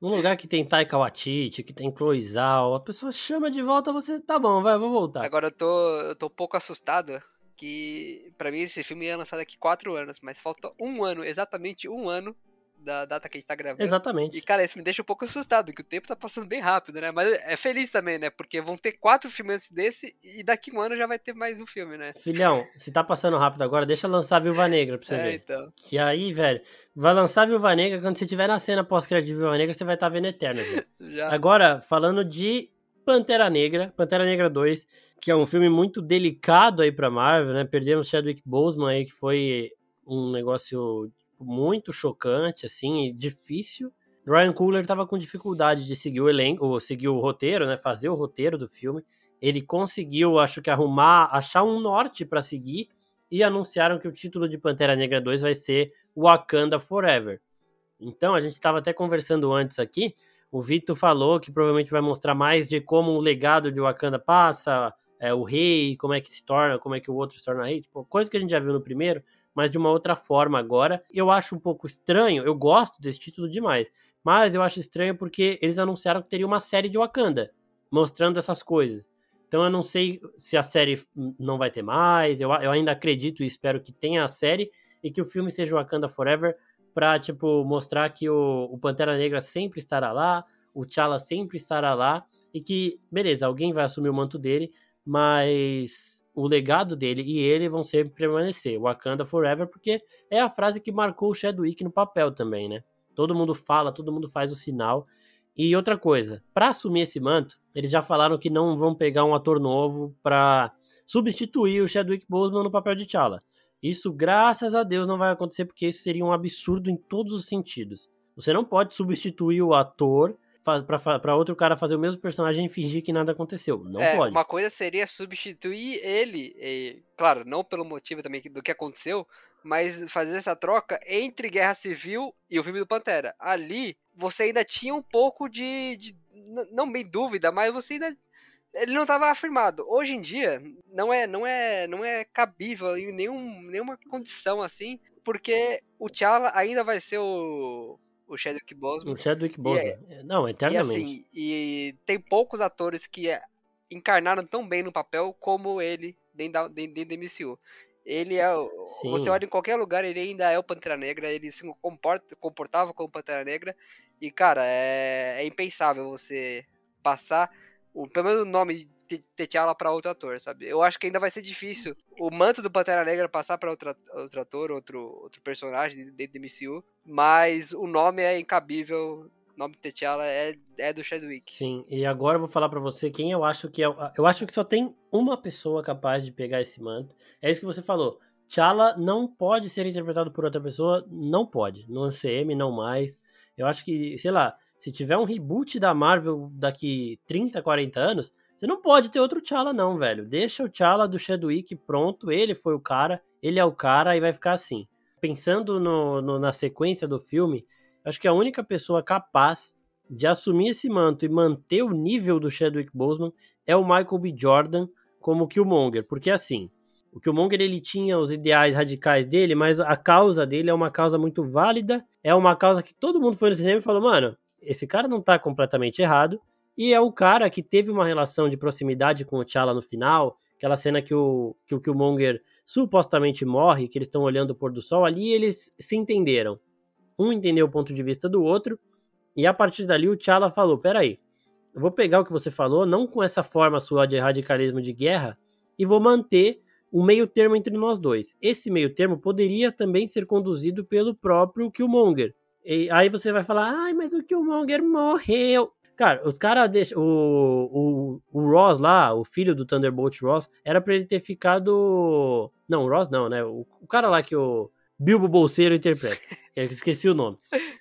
Um lugar que tem Taika Waititi, que tem Chloe Zhao, a pessoa chama de volta, você, tá bom, vai, vou voltar. Agora eu tô, eu tô um pouco assustado que para mim esse filme ia lançar daqui quatro anos, mas falta um ano, exatamente um ano da data que a gente tá gravando. Exatamente. E, cara, isso me deixa um pouco assustado, que o tempo tá passando bem rápido, né? Mas é feliz também, né? Porque vão ter quatro filmes desse e daqui um ano já vai ter mais um filme, né? Filhão, se tá passando rápido agora, deixa lançar Viúva Negra pra você é, ver. então. Que aí, velho, vai lançar Viúva Negra, quando você tiver na cena pós-crédito de Viúva Negra, você vai estar tá vendo Eterno, já. Agora, falando de Pantera Negra, Pantera Negra 2, que é um filme muito delicado aí pra Marvel, né? Perdemos Chadwick Boseman aí, que foi um negócio muito chocante, assim, difícil. Ryan Coogler estava com dificuldade de seguir o elenco, ou seguir o roteiro, né, fazer o roteiro do filme. Ele conseguiu, acho que arrumar, achar um norte para seguir e anunciaram que o título de Pantera Negra 2 vai ser Wakanda Forever. Então, a gente estava até conversando antes aqui, o Vitor falou que provavelmente vai mostrar mais de como o legado de Wakanda passa, é, o rei, como é que se torna, como é que o outro se torna rei, tipo, coisa que a gente já viu no primeiro, mas de uma outra forma agora. Eu acho um pouco estranho, eu gosto desse título demais, mas eu acho estranho porque eles anunciaram que teria uma série de Wakanda, mostrando essas coisas. Então eu não sei se a série não vai ter mais, eu, eu ainda acredito e espero que tenha a série e que o filme seja Wakanda Forever pra, tipo, mostrar que o, o Pantera Negra sempre estará lá, o T'Challa sempre estará lá e que, beleza, alguém vai assumir o manto dele, mas o legado dele e ele vão sempre permanecer. Wakanda Forever, porque é a frase que marcou o Chadwick no papel também, né? Todo mundo fala, todo mundo faz o sinal. E outra coisa, para assumir esse manto, eles já falaram que não vão pegar um ator novo para substituir o Chadwick Boseman no papel de T'Challa. Isso, graças a Deus, não vai acontecer porque isso seria um absurdo em todos os sentidos. Você não pode substituir o ator para outro cara fazer o mesmo personagem e fingir que nada aconteceu. Não é, pode. Uma coisa seria substituir ele, e, claro, não pelo motivo também do que aconteceu, mas fazer essa troca entre Guerra Civil e o filme do Pantera. Ali, você ainda tinha um pouco de, de não bem dúvida, mas você ainda ele não estava afirmado. Hoje em dia, não é não é não é cabível em nenhum, nenhuma condição assim, porque o T'Challa ainda vai ser o o Chadwick Boseman. O Chadwick Boseman. É, não, eternamente. E, assim, e tem poucos atores que é, encarnaram tão bem no papel como ele dentro, dentro do MCU. Ele é. Sim. Você olha em qualquer lugar, ele ainda é o Pantera Negra, ele se comporta, comportava como Pantera Negra. E, cara, é, é impensável você passar o, pelo menos o nome T'Challa para outro ator, sabe? Eu acho que ainda vai ser difícil o manto do Pantera Negra passar para outro, outro ator, outro, outro personagem dentro do MCU, mas o nome é incabível. O nome T'Challa é, é do Chadwick. Sim, e agora eu vou falar para você quem eu acho que é. Eu acho que só tem uma pessoa capaz de pegar esse manto. É isso que você falou. T'Challa não pode ser interpretado por outra pessoa, não pode. No CM, não mais. Eu acho que, sei lá, Se tiver um reboot da Marvel daqui 30, 40 anos, você não pode ter outro T'Challa não, velho. Deixa o T'Challa do Chadwick pronto, ele foi o cara, ele é o cara e vai ficar assim. Pensando no, no, na sequência do filme, acho que a única pessoa capaz de assumir esse manto e manter o nível do Chadwick Boseman é o Michael B. Jordan como Killmonger, porque assim, o Killmonger ele tinha os ideais radicais dele, mas a causa dele é uma causa muito válida, é uma causa que todo mundo foi no cinema e falou, mano, esse cara não tá completamente errado, e é o cara que teve uma relação de proximidade com o T'Challa no final, aquela cena que o, que o Killmonger supostamente morre, que eles estão olhando o pôr do sol, ali eles se entenderam. Um entendeu o ponto de vista do outro, e a partir dali o T'Challa falou, peraí, eu vou pegar o que você falou, não com essa forma sua de radicalismo de guerra, e vou manter o meio termo entre nós dois. Esse meio termo poderia também ser conduzido pelo próprio Killmonger. E aí você vai falar, ai, mas o Killmonger morreu. Cara, os caras deixam. O, o, o Ross lá, o filho do Thunderbolt Ross, era pra ele ter ficado. Não, o Ross não, né? O, o cara lá que o Bilbo Bolseiro interpreta. Eu esqueci o nome.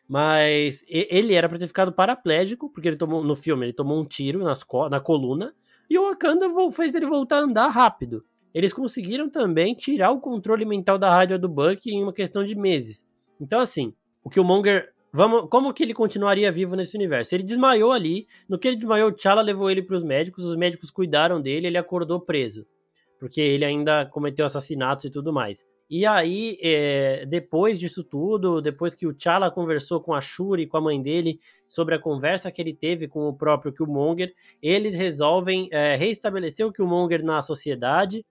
Mas ele era pra ter ficado paraplégico, porque ele tomou. No filme, ele tomou um tiro nas, na coluna. E o Wakanda fez ele voltar a andar rápido. Eles conseguiram também tirar o controle mental da rádio do Buck em uma questão de meses. Então, assim, o Killmonger Vamos, como que ele continuaria vivo nesse universo? Ele desmaiou ali, no que ele desmaiou, T'Challa levou ele para os médicos, os médicos cuidaram dele, ele acordou preso, porque ele ainda cometeu assassinatos e tudo mais. E aí, é, depois disso tudo, depois que o T'Challa conversou com a Shuri com a mãe dele sobre a conversa que ele teve com o próprio Killmonger, eles resolvem é, reestabelecer o Killmonger na sociedade,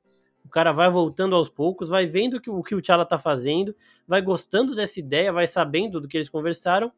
o cara vai voltando aos poucos, vai vendo que, o que o T'Challa tá fazendo, vai gostando dessa ideia, vai sabendo do que eles conversaram.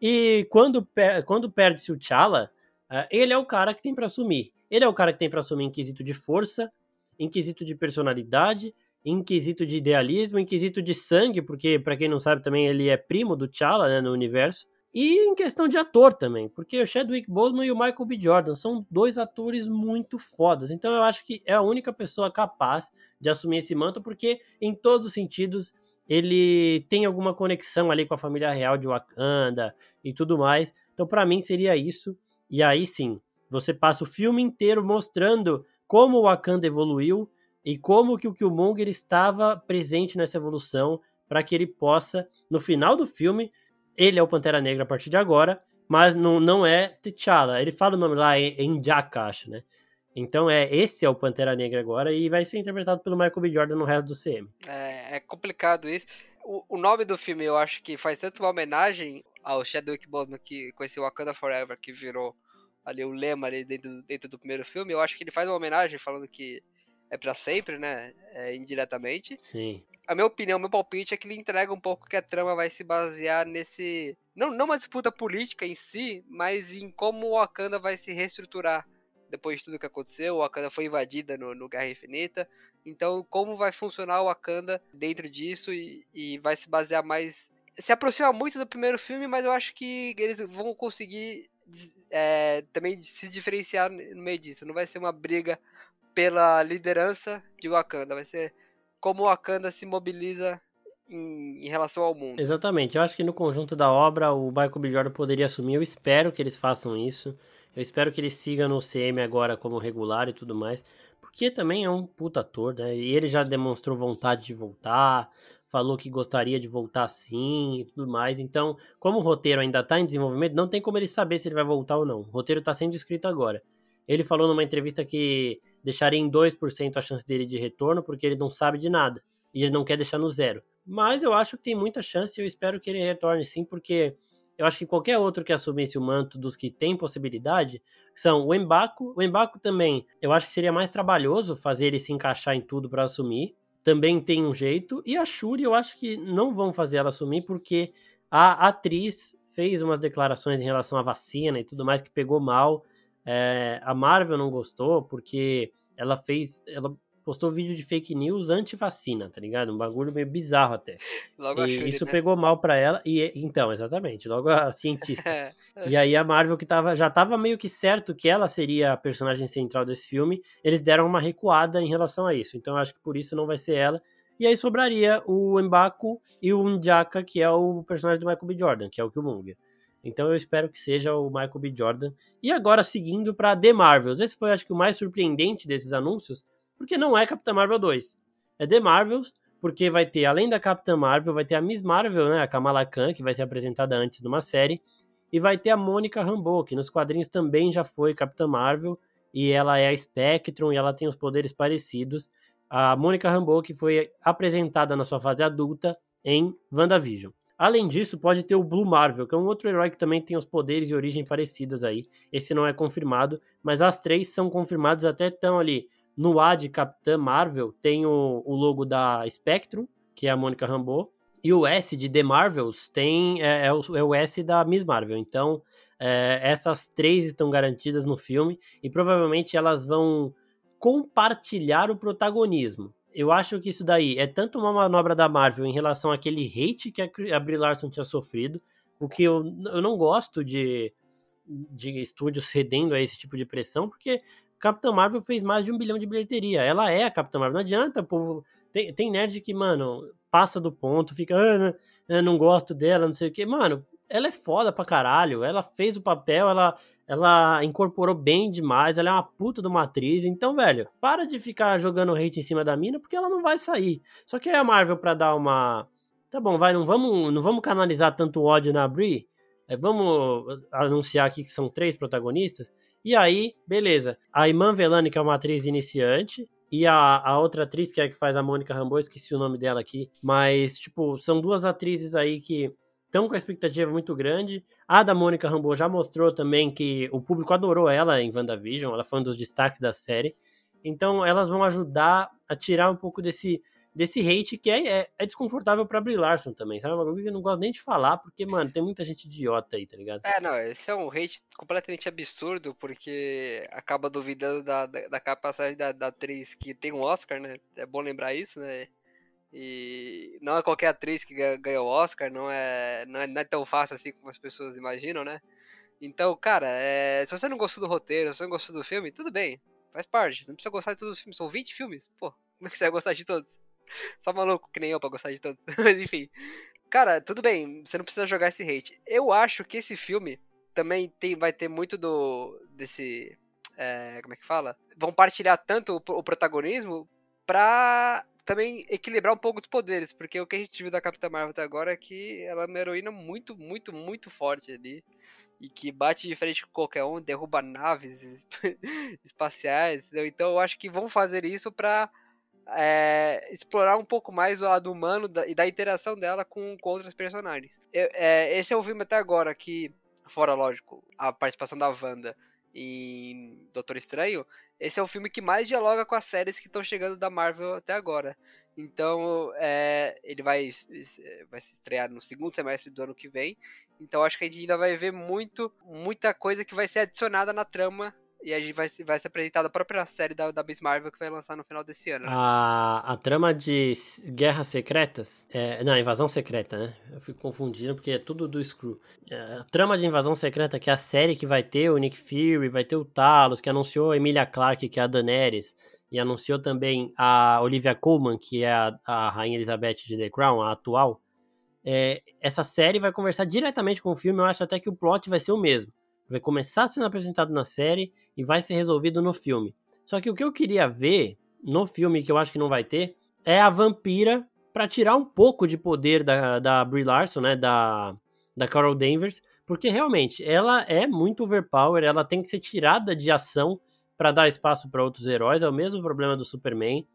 E quando, quando perde-se o T'Challa, uh, ele é o cara que tem para assumir. Ele é o cara que tem para assumir em quesito de força, em quesito de personalidade, em quesito de idealismo, em quesito de sangue, porque, para quem não sabe, também ele é primo do T'Challa né, no universo. E em questão de ator também, porque o Chadwick Boseman e o Michael B. Jordan são dois atores muito fodas. Então eu acho que é a única pessoa capaz de assumir esse manto, porque em todos os sentidos ele tem alguma conexão ali com a família real de Wakanda e tudo mais. Então para mim seria isso. E aí sim, você passa o filme inteiro mostrando como o Wakanda evoluiu e como que o Killmonger estava presente nessa evolução para que ele possa, no final do filme, ele é o Pantera Negra a partir de agora, mas não, não é T'Challa. Ele fala o nome lá em Jaka, acho, né? Então é esse é o Pantera Negra agora e vai ser interpretado pelo Michael B. Jordan no resto do CM. É, é complicado isso. O, o, nome do filme eu acho que faz tanto uma homenagem ao Chadwick Boseman que com esse Wakanda Forever que virou ali o lema ali dentro, dentro do primeiro filme. Eu acho que ele faz uma homenagem falando que é para sempre, né? É, indiretamente. Sim a minha opinião, meu palpite é que ele entrega um pouco que a trama vai se basear nesse. Não, não uma disputa política em si, mas em como o Wakanda vai se reestruturar depois de tudo que aconteceu. O Wakanda foi invadida no, no Guerra Infinita. Então, como vai funcionar o Wakanda dentro disso e, e vai se basear mais. Se aproxima muito do primeiro filme, mas eu acho que eles vão conseguir é, também se diferenciar no meio disso. Não vai ser uma briga pela liderança de Wakanda, vai ser como o Wakanda se mobiliza em, em, relação ao mundo. Exatamente. Eu acho que no conjunto da obra o Michael B. Jordan poderia assumir. Eu espero que eles façam isso. Eu espero que ele siga no CM agora como regular e tudo mais. Porque também é um puta ator, né? E ele já demonstrou vontade de voltar. Falou que gostaria de voltar sim e tudo mais. Então, como o roteiro ainda tá em desenvolvimento, não tem como ele saber se ele vai voltar ou não. O roteiro tá sendo escrito agora. Ele falou numa entrevista que deixaria em 2% a chance dele de retorno, porque ele não sabe de nada. E ele não quer deixar no zero. Mas eu acho que tem muita chance e eu espero que ele retorne sim, porque eu acho que qualquer outro que assumisse o manto dos que tem possibilidade são o Embaco. O Embaco também, eu acho que seria mais trabalhoso fazer ele se encaixar em tudo para assumir. Também tem um jeito. E a Shuri, eu acho que não vão fazer ela assumir, porque a atriz fez umas declarações em relação à vacina e tudo mais que pegou mal. É, a Marvel não gostou porque ela fez. Ela postou vídeo de fake news anti-vacina, tá ligado? Um bagulho meio bizarro até. Logo e, Shuri, isso né? pegou mal para ela. E então, exatamente, logo a cientista. É. e aí a Marvel que tava, já tava meio que certo que ela seria a personagem central desse filme, eles deram uma recuada em relação a isso. Então eu acho que por isso não vai ser ela. E aí sobraria o Mbaku e o Njaka, que é o personagem do Michael B. Jordan, que é o Killmonger. Então eu espero que seja o Michael B. Jordan. E agora seguindo para The Marvels. Esse foi acho que o mais surpreendente desses anúncios, porque não é Capitã Marvel 2. É The Marvels, porque vai ter além da Capitã Marvel, vai ter a Miss Marvel, né, a Kamala Khan, que vai ser apresentada antes de uma série, e vai ter a Mônica Rambeau, que nos quadrinhos também já foi Capitã Marvel, e ela é a Spectrum e ela tem os poderes parecidos. A Mônica Rambeau, que foi apresentada na sua fase adulta em WandaVision. Além disso, pode ter o Blue Marvel, que é um outro herói que também tem os poderes e origem parecidas aí. Esse não é confirmado, mas as três são confirmadas até estão ali. No A de Capitã Marvel tem o, o logo da Spectrum, que é a Mônica Rambeau, e o S de The Marvels tem é, é, o, é o S da Miss Marvel. Então, é, essas três estão garantidas no filme e provavelmente elas vão compartilhar o protagonismo eu acho que isso daí é tanto uma manobra da Marvel em relação àquele hate que a Brie Larson tinha sofrido, o que eu, eu não gosto de, de estúdios cedendo a esse tipo de pressão, porque Capitã Marvel fez mais de um bilhão de bilheteria. Ela é a Capitã Marvel. Não adianta, povo. Tem, tem nerd que, mano, passa do ponto, fica, ah, não, não gosto dela, não sei o que. Mano, ela é foda pra caralho. Ela fez o papel, ela ela incorporou bem demais, ela é uma puta de uma atriz. Então, velho, para de ficar jogando hate em cima da mina, porque ela não vai sair. Só que a Marvel, pra dar uma. Tá bom, vai, não vamos, não vamos canalizar tanto ódio na Brie. É, vamos anunciar aqui que são três protagonistas. E aí, beleza. A Iman Velani, que é uma atriz iniciante, e a, a outra atriz, que é que faz a Mônica Rambeau, esqueci o nome dela aqui. Mas, tipo, são duas atrizes aí que estão com a expectativa muito grande. A da Mônica Rambeau já mostrou também que o público adorou ela em WandaVision, ela foi um dos destaques da série. Então elas vão ajudar a tirar um pouco desse, desse hate que é, é, é desconfortável pra Brie Larson também, sabe? Uma coisa que eu não gosto nem de falar, porque, mano, tem muita gente idiota aí, tá ligado? É, não, esse é um hate completamente absurdo, porque acaba duvidando da, da, da capacidade da, da atriz que tem um Oscar, né? É bom lembrar isso, né? E não é qualquer atriz que ganha o Oscar, não é, não é, não é tão fácil assim como as pessoas imaginam, né? Então, cara, é, se você não gostou do roteiro, se você não gostou do filme, tudo bem, faz parte. Você não precisa gostar de todos os filmes, são 20 filmes. Pô, como é que você vai gostar de todos? Só maluco que nem eu pra gostar de todos. Mas enfim. Cara, tudo bem, você não precisa jogar esse hate. Eu acho que esse filme também tem, vai ter muito do. desse. É, como é que fala? Vão partilhar tanto o, o protagonismo pra também equilibrar um pouco os poderes, porque o que a gente viu da Capitã Marvel até agora é que ela é uma heroína muito, muito, muito forte ali. E que bate de frente com qualquer um, derruba naves espaciais, entendeu? Então eu acho que vão fazer isso pra é, explorar um pouco mais o lado humano da, e da interação dela com, com outros personagens. Eu, é, esse é o filme até agora que, fora lógico, a participação da Wanda em Doutor Estranho, esse é o filme que mais dialoga com as séries que estão chegando da Marvel até agora. Então, é, ele vai, vai se estrear no segundo semestre do ano que vem. Então, acho que a gente ainda vai ver muito, muita coisa que vai ser adicionada na trama e a gente vai, vai ser apresentada a própria série da, da Miss Marvel que vai lançar no final desse ano. Né? A, a trama de Guerras Secretas. É, não, Invasão Secreta, né? Eu fico confundindo porque é tudo do Screw. É, a trama de Invasão Secreta, que é a série que vai ter o Nick Fury, vai ter o Talos, que anunciou a Emilia Clarke, que é a Daenerys. E anunciou também a Olivia Colman, que é a, a Rainha Elizabeth de The Crown, a atual. É, essa série vai conversar diretamente com o filme. Eu acho até que o plot vai ser o mesmo vai começar sendo apresentado na série e vai ser resolvido no filme. Só que o que eu queria ver no filme, que eu acho que não vai ter, é a vampira para tirar um pouco de poder da, da Brie Larson, né, da, da Carol Danvers, porque realmente ela é muito overpower, ela tem que ser tirada de ação para dar espaço para outros heróis, é o mesmo problema do Superman.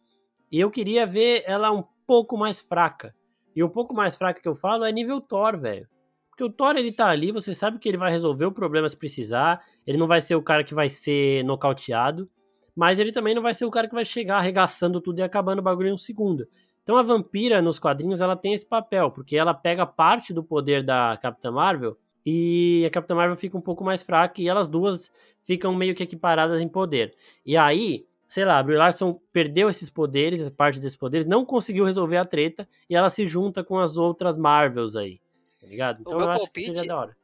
E eu queria ver ela um pouco mais fraca. E um pouco mais fraca que eu falo é nível Thor, velho. Porque o Thor, ele tá ali, você sabe que ele vai resolver o problema se precisar, ele não vai ser o cara que vai ser nocauteado, mas ele também não vai ser o cara que vai chegar arregaçando tudo e acabando o bagulho em um segundo. Então a vampira nos quadrinhos, ela tem esse papel, porque ela pega parte do poder da Capitã Marvel e a Capitã Marvel fica um pouco mais fraca e elas duas ficam meio que equiparadas em poder. E aí, sei lá, a Brie Larson perdeu esses poderes, parte desses poderes, não conseguiu resolver a treta e ela se junta com as outras Marvels aí tá ligado? Então o meu eu acho que seria da hora.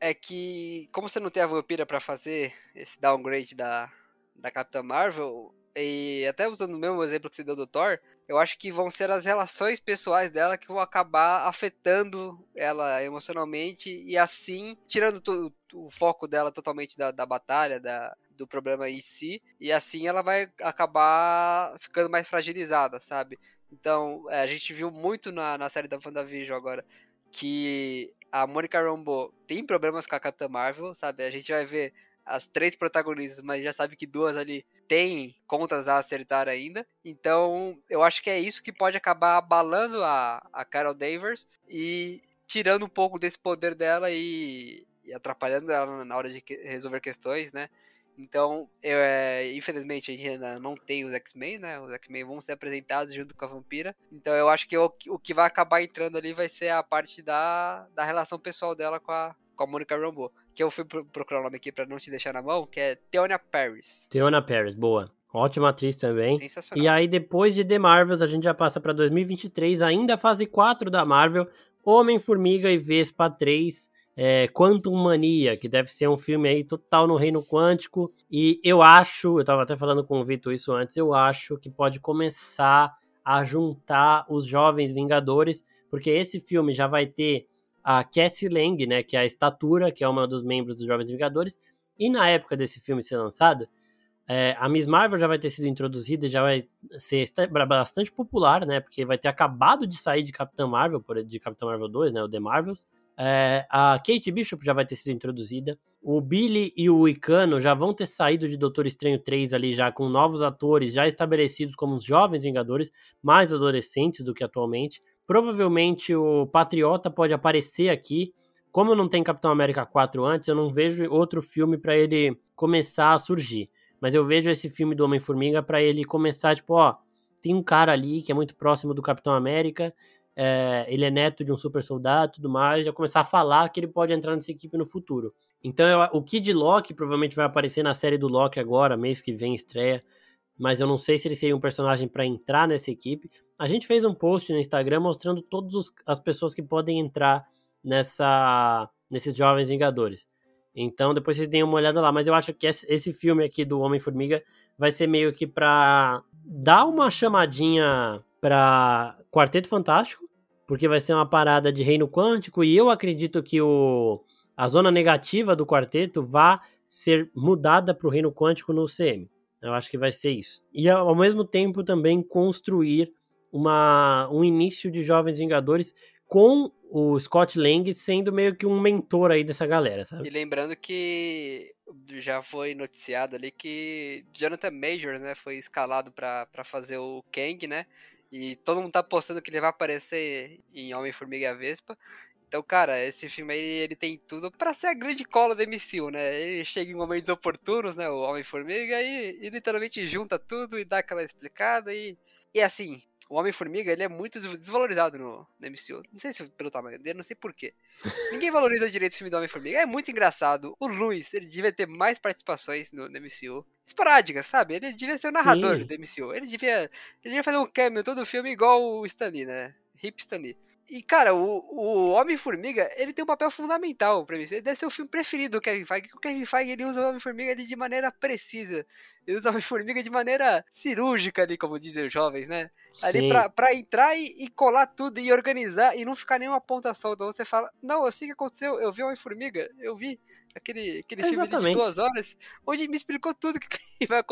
É que, como você não tem a vampira para fazer esse downgrade da, da Capitã Marvel, e até usando o mesmo exemplo que você deu do Thor, eu acho que vão ser as relações pessoais dela que vão acabar afetando ela emocionalmente e assim tirando todo, o foco dela totalmente da, da batalha, da, do problema em si, e assim ela vai acabar ficando mais fragilizada, sabe? Então, é, a gente viu muito na, na série da WandaVision agora que a Monica Rambeau tem problemas com a Capitã Marvel, sabe? A gente vai ver as três protagonistas, mas já sabe que duas ali têm contas a acertar ainda. Então, eu acho que é isso que pode acabar abalando a, a Carol Danvers e tirando um pouco desse poder dela e, e atrapalhando ela na hora de resolver questões, né? Então, eu, é, infelizmente, a gente ainda não tem os X-Men, né? Os X-Men vão ser apresentados junto com a Vampira. Então, eu acho que o, o que vai acabar entrando ali vai ser a parte da, da relação pessoal dela com a, com a Monica Rambeau. Que eu fui procurar o nome aqui pra não te deixar na mão, que é Theonia Paris. Theonia Paris, boa. Ótima atriz também. Sensacional. E aí, depois de The Marvels, a gente já passa pra 2023, ainda fase 4 da Marvel. Homem-Formiga e Vespa 3 é, Quantum Mania, que deve ser um filme aí total no reino quântico. E eu acho, eu tava até falando com o Vitor isso antes, eu acho que pode começar a juntar os jovens Vingadores, porque esse filme já vai ter a Cassie Lang, né, que é a estatura, que é uma dos membros dos Jovens Vingadores, e na época desse filme ser lançado, é, a Miss Marvel já vai ter sido introduzida, já vai ser bastante popular, né, porque vai ter acabado de sair de Capitã Marvel, de Capitã Marvel 2, né, o The Marvels, é, a Kate Bishop já vai ter sido introduzida. O Billy e o Icano já vão ter saído de Doutor Estranho 3 ali, já com novos atores já estabelecidos como os jovens Vingadores, mais adolescentes do que atualmente. Provavelmente o Patriota pode aparecer aqui. Como não tem Capitão América 4 antes, eu não vejo outro filme para ele começar a surgir. Mas eu vejo esse filme do Homem-Formiga para ele começar, tipo, ó, tem um cara ali que é muito próximo do Capitão América é, ele é neto de um super soldado e tudo mais, já começar a falar que ele pode entrar nessa equipe no futuro. Então eu, o Kid Loki provavelmente vai aparecer na série do Loki agora, mês que vem estreia, mas eu não sei se ele seria um personagem para entrar nessa equipe. A gente fez um post no Instagram mostrando todas as pessoas que podem entrar nessa nesses jovens Vingadores. Então depois vocês deem uma olhada lá, mas eu acho que esse filme aqui do Homem-Formiga vai ser meio que para dar uma chamadinha para Quarteto Fantástico, porque vai ser uma parada de reino quântico e eu acredito que o, a zona negativa do quarteto vá ser mudada para o reino quântico no CM. Eu acho que vai ser isso. E ao mesmo tempo também construir uma, um início de Jovens Vingadores com o Scott Lang sendo meio que um mentor aí dessa galera, sabe? E lembrando que já foi noticiado ali que Jonathan Major, né, foi escalado para fazer o Kang, né? E todo mundo tá apostando que ele vai aparecer em Homem-Formiga e a Vespa. Então, cara, esse filme aí, ele tem tudo para ser a grande cola do MCU, né? Ele chega em momentos oportunos, né? O Homem-Formiga, e, e, literalmente junta tudo e dá aquela explicada. E, e assim, o Homem-Formiga, ele é muito desvalorizado no, no, MCU. Não sei se pelo tamanho dele, não sei porquê. Ninguém valoriza direito o filme do Homem-Formiga. É muito engraçado. O Luiz, ele devia ter mais participações no, no MCU. Esporádicas, sabe? Ele devia ser o narrador Sim. do MCU. Ele devia, ele devia fazer um cameo todo o filme igual o Stanley, né? Hip Stanley. E, cara, o, o Homem-Formiga, ele tem um papel fundamental pra mim. Ele deve ser o filme preferido do Kevin Feige. O Kevin Feige, ele usa o Homem-Formiga de maneira precisa. Ele usa o Homem-Formiga de maneira cirúrgica ali, como dizem os jovens, né? Ali pra, pra entrar e, e, colar tudo e organizar e não ficar nenhuma ponta solta. Você fala, não, eu sei o que aconteceu. Eu vi o Homem-Formiga, eu vi aquele, aquele filme de duas horas, onde me explicou tudo que, vai,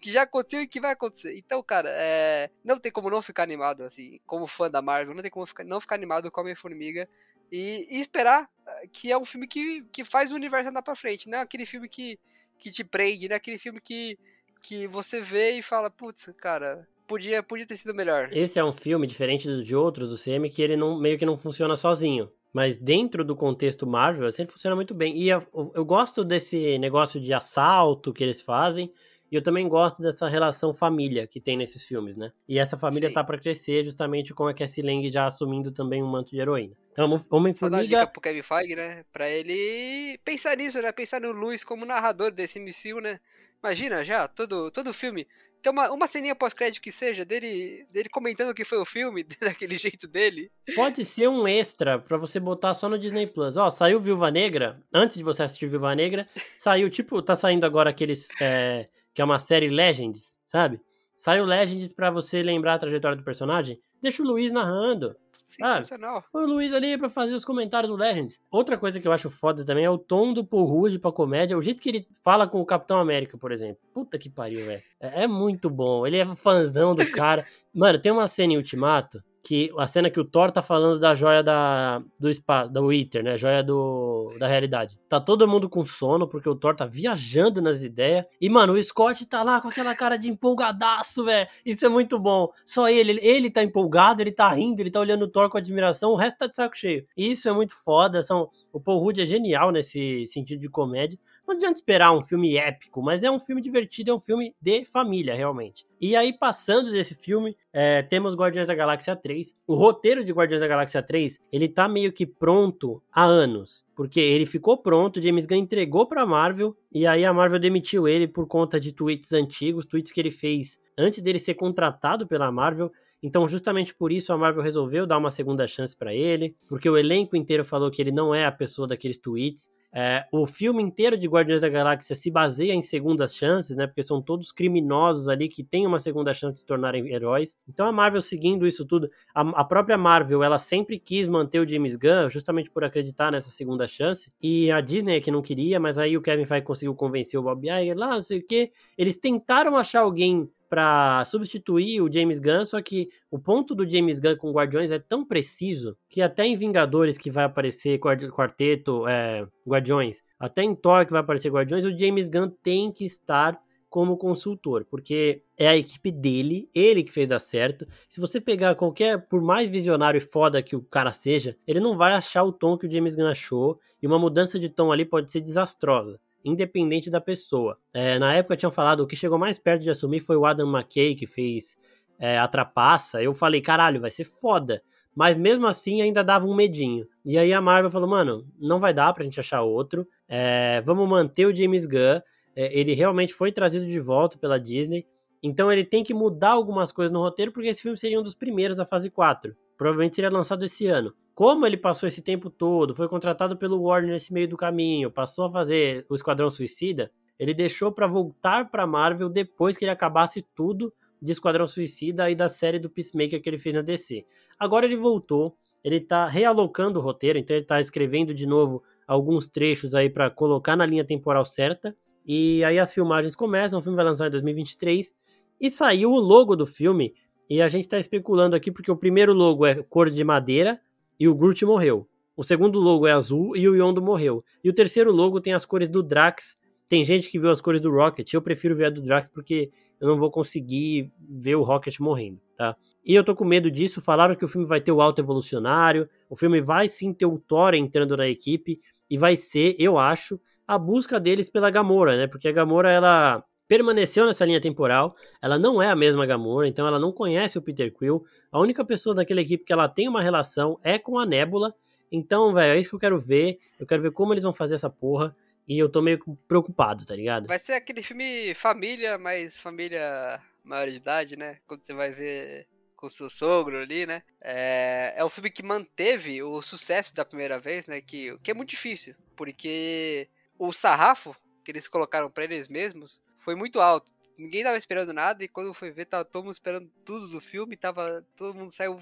que já aconteceu e que vai acontecer. Então, cara, é, não tem como não ficar animado, assim, como fã da Marvel, não tem como ficar, não ficar animado com a Homem-Formiga e, e, esperar eh, que é um filme que, que faz o universo andar pra frente, não é aquele filme que, que te prende, não é aquele filme que, que você vê e fala, putz, cara, podia, podia ter sido melhor. Esse é um filme diferente de outros do CM que ele não meio que não funciona sozinho. Mas dentro do contexto Marvel, sempre funciona muito bem. E eu, eu gosto desse negócio de assalto que eles fazem. E eu também gosto dessa relação família que tem nesses filmes, né? E essa família Sim. tá para crescer justamente com a Cassie Lang já assumindo também um manto de heroína. Então, Homem-Formiga... Dica pro Kevin Feige, né? Pra ele pensar nisso, né? Pensar no Luiz como narrador desse MCU, né? Imagina já, todo, todo filme tem uma, uma ceninha pós-crédito que seja dele, dele comentando que foi o filme, daquele jeito dele. Pode ser um extra para você botar só no Disney Plus. Ó, saiu Viúva Negra, antes de você assistir Viúva Negra, saiu, tipo, tá saindo agora aqueles. É, que é uma série Legends, sabe? Sai o Legends pra você lembrar a trajetória do personagem, deixa o Luiz narrando. Sensacional. Ah, o Luiz ali pra fazer os comentários do Legends. Outra coisa que eu acho foda também é o tom do Paul Rudd pra comédia, o jeito que ele fala com o Capitão América, por exemplo. Puta que pariu, velho. É, é muito bom. Ele é fãzão do cara. Mano, tem uma cena em Ultimato que a cena que o Thor tá falando da joia da do spa, da Wither, né? Joia do da realidade. Tá todo mundo com sono porque o Thor tá viajando nas ideias. E mano, o Scott tá lá com aquela cara de empolgadaço, velho. Isso é muito bom. Só ele, ele tá empolgado, ele tá rindo, ele tá olhando o Thor com admiração, o resto tá de saco cheio. Isso é muito foda, são o Paul Rudd é genial nesse sentido de comédia. Não adianta esperar um filme épico, mas é um filme divertido, é um filme de família, realmente. E aí, passando desse filme, é, temos Guardiões da Galáxia 3. O roteiro de Guardiões da Galáxia 3, ele tá meio que pronto há anos. Porque ele ficou pronto, James Gunn entregou pra Marvel, e aí a Marvel demitiu ele por conta de tweets antigos, tweets que ele fez antes dele ser contratado pela Marvel. Então, justamente por isso, a Marvel resolveu dar uma segunda chance para ele, porque o elenco inteiro falou que ele não é a pessoa daqueles tweets. É, o filme inteiro de Guardiões da Galáxia se baseia em segundas chances, né? Porque são todos criminosos ali que têm uma segunda chance de se tornarem heróis. Então a Marvel seguindo isso tudo, a, a, própria Marvel, ela sempre quis manter o James Gunn, justamente por acreditar nessa segunda chance. E a Disney é que não queria, mas aí o Kevin Feige conseguiu convencer o Bob Iger lá, não sei o que. Eles tentaram achar alguém para substituir o James Gunn, só que o ponto do James Gunn com Guardiões é tão preciso que até em Vingadores que vai aparecer quarteto, é, Guardiões, até em Thor que vai aparecer Guardiões, o James Gunn tem que estar como consultor, porque é a equipe dele, ele que fez dar certo. Se você pegar qualquer, por mais visionário e foda que o cara seja, ele não vai achar o tom que o James Gunn achou, e uma mudança de tom ali pode ser desastrosa independente da pessoa. É, na época tinham falado, o que chegou mais perto de assumir foi o Adam McKay, que fez é, a Trapaça. Eu falei, caralho, vai ser foda. Mas mesmo assim ainda dava um medinho. E aí a Marvel falou, mano, não vai dar pra gente achar outro. É, vamos manter o James Gunn. É, ele realmente foi trazido de volta pela Disney. Então ele tem que mudar algumas coisas no roteiro, porque esse filme seria um dos primeiros da fase 4. Provavelmente seria lançado esse ano. Como ele passou esse tempo todo, foi contratado pelo Warner nesse meio do caminho, passou a fazer o Esquadrão Suicida, ele deixou para voltar para Marvel depois que ele acabasse tudo de Esquadrão Suicida e da série do Peacemaker que ele fez na DC. Agora ele voltou, ele tá realocando o roteiro, então ele tá escrevendo de novo alguns trechos aí para colocar na linha temporal certa. E aí as filmagens começam, o filme vai lançar em 2023 e saiu o logo do filme. E a gente tá especulando aqui porque o primeiro logo é cor de madeira, e o Groot morreu. O segundo logo é azul e o Yondo morreu. E o terceiro logo tem as cores do Drax. Tem gente que viu as cores do Rocket. Eu prefiro ver a do Drax porque eu não vou conseguir ver o Rocket morrendo, tá? E eu tô com medo disso. Falaram que o filme vai ter o alto evolucionário. O filme vai sim ter o Thor entrando na equipe. E vai ser, eu acho, a busca deles pela Gamora, né? Porque a Gamora, ela permaneceu nessa linha temporal. Ela não é a mesma Gamora, então ela não conhece o Peter Quill. A única pessoa daquela equipe que ela tem uma relação é com a Nebula. Então, velho, é isso que eu quero ver. Eu quero ver como eles vão fazer essa porra. E eu tô meio preocupado, tá ligado? Vai ser aquele filme família, mas família maior de idade, né? Quando você vai ver com seu sogro ali, né? É, é um filme que manteve o sucesso da primeira vez, né? Que, que é muito difícil, porque o sarrafo que eles colocaram para eles mesmos foi muito alto. Ninguém tava esperando nada e quando foi ver, tava todo mundo esperando tudo do filme, tava todo mundo saiu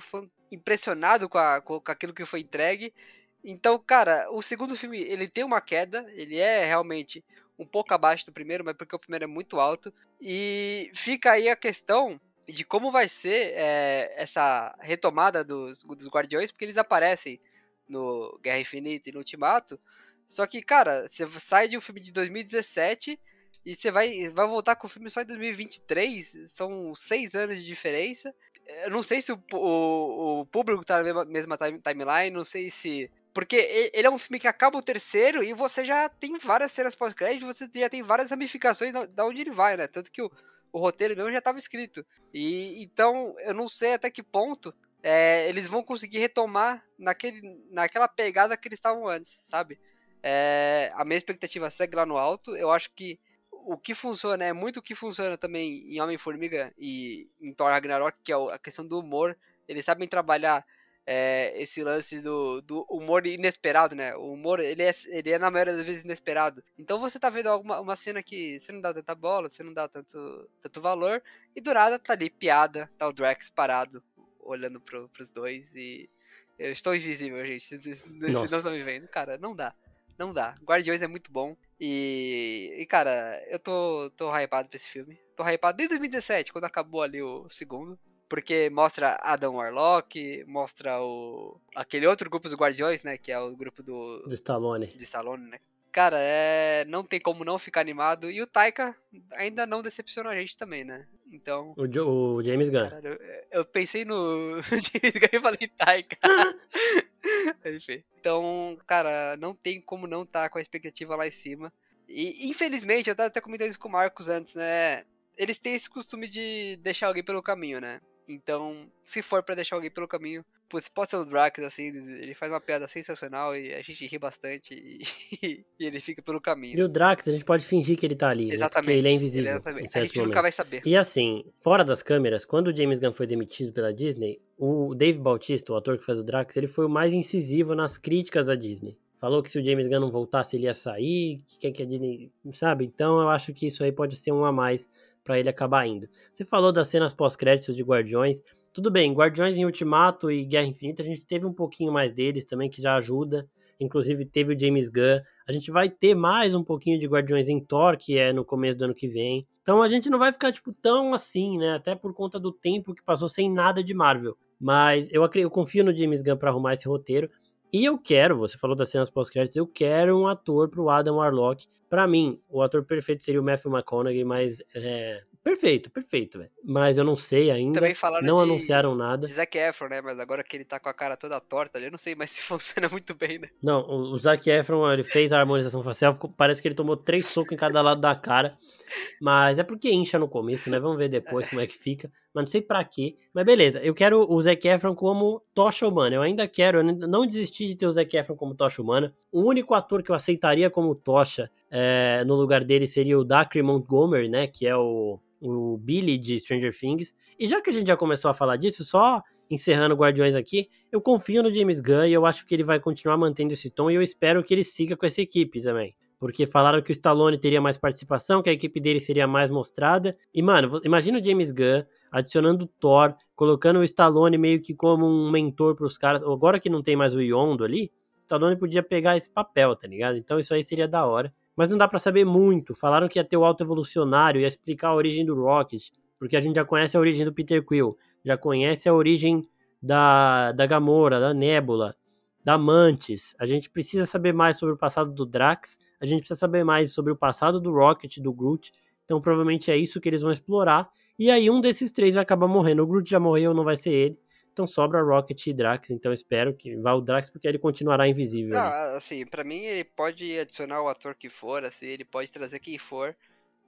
impressionado com, a, com aquilo que foi entregue. Então, cara, o segundo filme, ele tem uma queda, ele é realmente um pouco abaixo do primeiro, mas porque o primeiro é muito alto. E fica aí a questão de como vai ser é, essa retomada dos, dos Guardiões, porque eles aparecem no Guerra Infinita e no Ultimato. Só que, cara, você sai de um filme de 2017 e você vai, vai voltar com o filme só em 2023. São seis anos de diferença. Eu não sei se o, o, o público tá na mesma, mesma timeline, não sei se. Porque ele é um filme que acaba o terceiro e você já tem várias cenas pós-crédito, você já tem várias ramificações da onde ele vai, né? Tanto que o, o roteiro mesmo já estava escrito. E então eu não sei até que ponto é, eles vão conseguir retomar naquele, naquela pegada que eles estavam antes, sabe? É, a minha expectativa segue lá no alto. Eu acho que o que funciona é muito o que funciona também em Homem-Formiga e em Thor Ragnarok, que é a questão do humor. Eles sabem trabalhar é, esse lance do, do humor inesperado, né? O humor, ele é, ele é na maioria das vezes inesperado. Então você tá vendo alguma uma cena que você não dá tanta bola, você não dá tanto, tanto valor, e do nada tá ali piada, tá o Drax parado, olhando pro, pros dois e. Eu estou invisível, gente. Vocês não estão me vendo. Cara, não dá. Não dá. Guardiões é muito bom. E, e, cara, eu tô, tô hypado pra esse filme. Tô hypado desde 2017, quando acabou ali o segundo. Porque mostra Adam Warlock, mostra o aquele outro grupo dos Guardiões, né? Que é o grupo do. Do Stallone. De Stallone, né? Cara, é. Não tem como não ficar animado. E o Taika ainda não decepcionou a gente também, né? Então. O, jo o James Gunn. Cara, eu, eu, pensei no James Gunn e falei Taika. Enfim. Então, cara, não tem como não estar tá com a expectativa lá em cima. E, infelizmente, eu tava até comentando isso com o Marcos antes, né? Eles têm esse costume de deixar alguém pelo caminho, né? Então, se for para deixar alguém pelo caminho, putz, pode ser o Drax, assim, ele faz uma piada sensacional e a gente ri bastante e, e ele fica pelo caminho. E o Drax, a gente pode fingir que ele tá ali, Exatamente. Né? ele é invisível. Exatamente. A gente nunca vai saber. E assim, fora das câmeras, quando o James Gunn foi demitido pela Disney, o Dave Bautista, o ator que faz o Drax, ele foi o mais incisivo nas críticas à Disney. Falou que se o James Gunn não voltasse, ele ia sair, que que a Disney, sabe? Então eu acho que isso aí pode ser um a mais para ele acabar indo. Você falou das cenas pós-créditos de Guardiões. Tudo bem, Guardiões em Ultimato e Guerra Infinita, a gente teve um pouquinho mais deles também, que já ajuda. Inclusive teve o James Gunn. A gente vai ter mais um pouquinho de Guardiões em Thor, que é no começo do ano que vem. Então a gente não vai ficar, tipo, tão assim, né? Até por conta do tempo que passou sem nada de Marvel. Mas eu, eu confio no James Gunn para arrumar esse roteiro. E eu quero, você falou das cenas pós-créditos, eu quero um ator pro Adam Warlock. Para mim, o ator perfeito seria o Matthew McConaughey, mas é, Perfeito, perfeito, velho. Mas eu não sei ainda. Também falaram não de, anunciaram nada. De Zac Efron, né? Mas agora que ele tá com a cara toda torta ali, eu não sei mais se funciona muito bem, né? Não, o, o Zac Efron, ele fez a harmonização facial, parece que ele tomou três socos em cada lado da cara. Mas é porque incha no começo, né? Vamos ver depois como é que fica. Mas não sei pra quê. Mas beleza, eu quero o Zac Efron como tocha humana. Eu ainda quero, eu não desisti de ter o Zac Efron como tocha humana. O único ator que eu aceitaria como tocha é, no lugar dele seria o Dacre Montgomery, né? Que é o o Billy de Stranger Things. E já que a gente já começou a falar disso, só encerrando Guardiões aqui, eu confio no James Gunn e eu acho que ele vai continuar mantendo esse tom e eu espero que ele siga com essa equipe também. Porque falaram que o Stallone teria mais participação, que a equipe dele seria mais mostrada. E, mano, imagina o James Gunn adicionando Thor, colocando o Stallone meio que como um mentor pros caras. Agora que não tem mais o Yondo ali, o Stallone podia pegar esse papel, tá ligado? Então isso aí seria da hora mas não dá para saber muito. Falaram que ia ter o Alto Evolucionário, ia explicar a origem do Rocket, porque a gente já conhece a origem do Peter Quill, já conhece a origem da, da Gamora, da Nebula, da Mantis. A gente precisa saber mais sobre o passado do Drax, a gente precisa saber mais sobre o passado do Rocket, do Groot. Então provavelmente é isso que eles vão explorar. E aí um desses três vai acabar morrendo. O Groot já morreu, não vai ser ele. Então sobra Rocket e Drax, então espero que vá o Drax porque ele continuará invisível. Não, assim, para mim ele pode adicionar o ator que for, assim, ele pode trazer quem for,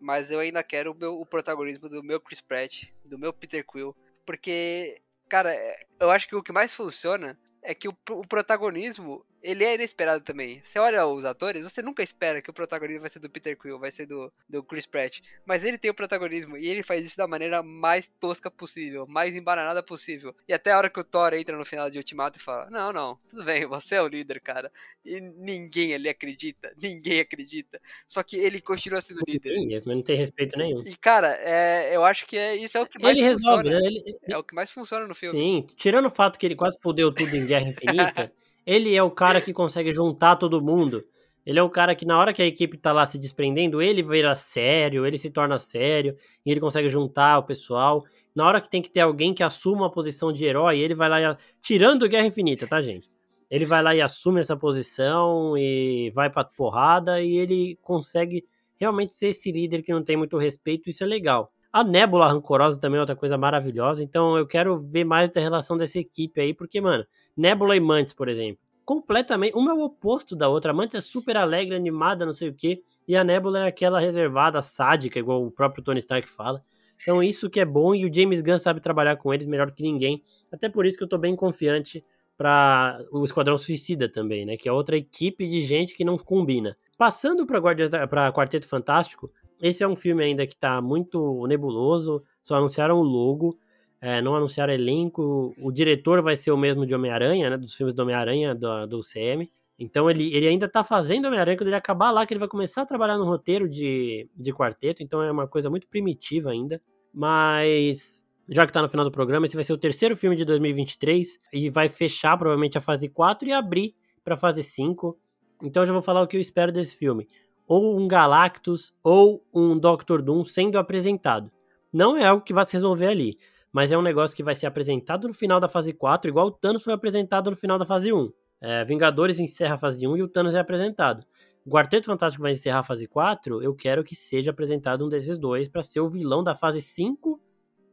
mas eu ainda quero o, meu, o protagonismo do meu Chris Pratt, do meu Peter Quill, porque, cara, eu acho que o que mais funciona é que o, o protagonismo ele é inesperado também. Você olha os atores, você nunca espera que o protagonismo vai ser do Peter Quill, vai ser do, do Chris Pratt. Mas ele tem o protagonismo e ele faz isso da maneira mais tosca possível, mais embananada possível. E até a hora que o Thor entra no final de Ultimato e fala: Não, não, tudo bem, você é o líder, cara. E ninguém ali acredita, ninguém acredita. Só que ele continua sendo líder. Sim, mesmo, não tem respeito nenhum. E cara, é, eu acho que é, isso é o que mais ele funciona. Resolve, né? ele, é o que mais funciona no filme. Sim, tirando o fato que ele quase fodeu tudo em Guerra Infinita. Ele é o cara que consegue juntar todo mundo. Ele é o cara que, na hora que a equipe tá lá se desprendendo, ele vira sério, ele se torna sério, e ele consegue juntar o pessoal. Na hora que tem que ter alguém que assuma a posição de herói, ele vai lá, tirando Guerra Infinita, tá, gente? Ele vai lá e assume essa posição e vai pra porrada, e ele consegue realmente ser esse líder que não tem muito respeito, isso é legal. A Nébula Rancorosa também é outra coisa maravilhosa, então eu quero ver mais da relação dessa equipe aí, porque, mano, Nebula e Mantis, por exemplo. Completamente. Uma é o oposto da outra. A Mantis é super alegre, animada, não sei o quê. E a Nebula é aquela reservada, sádica, igual o próprio Tony Stark fala. Então isso que é bom e o James Gunn sabe trabalhar com eles melhor que ninguém. Até por isso que eu tô bem confiante para o Esquadrão Suicida também, né? Que é outra equipe de gente que não combina. Passando para Quarteto Fantástico, esse é um filme ainda que tá muito nebuloso, só anunciaram o logo. É, não anunciaram elenco. O diretor vai ser o mesmo de Homem-Aranha, né? Dos filmes do Homem-Aranha do, do CM. Então ele, ele ainda tá fazendo Homem-Aranha quando ele acabar lá, que ele vai começar a trabalhar no roteiro de, de quarteto. Então é uma coisa muito primitiva ainda. Mas já que tá no final do programa, esse vai ser o terceiro filme de 2023 e vai fechar provavelmente a fase 4 e abrir pra fase 5. Então eu já vou falar o que eu espero desse filme. Ou um Galactus ou um Doctor Doom sendo apresentado. Não é algo que vai se resolver ali mas é um negócio que vai ser apresentado no final da fase 4, igual o Thanos foi apresentado no final da fase 1. É, Vingadores encerra a fase 1 e o Thanos é apresentado. O Quarteto Fantástico vai encerrar a fase 4, eu quero que seja apresentado um desses dois para ser o vilão da fase 5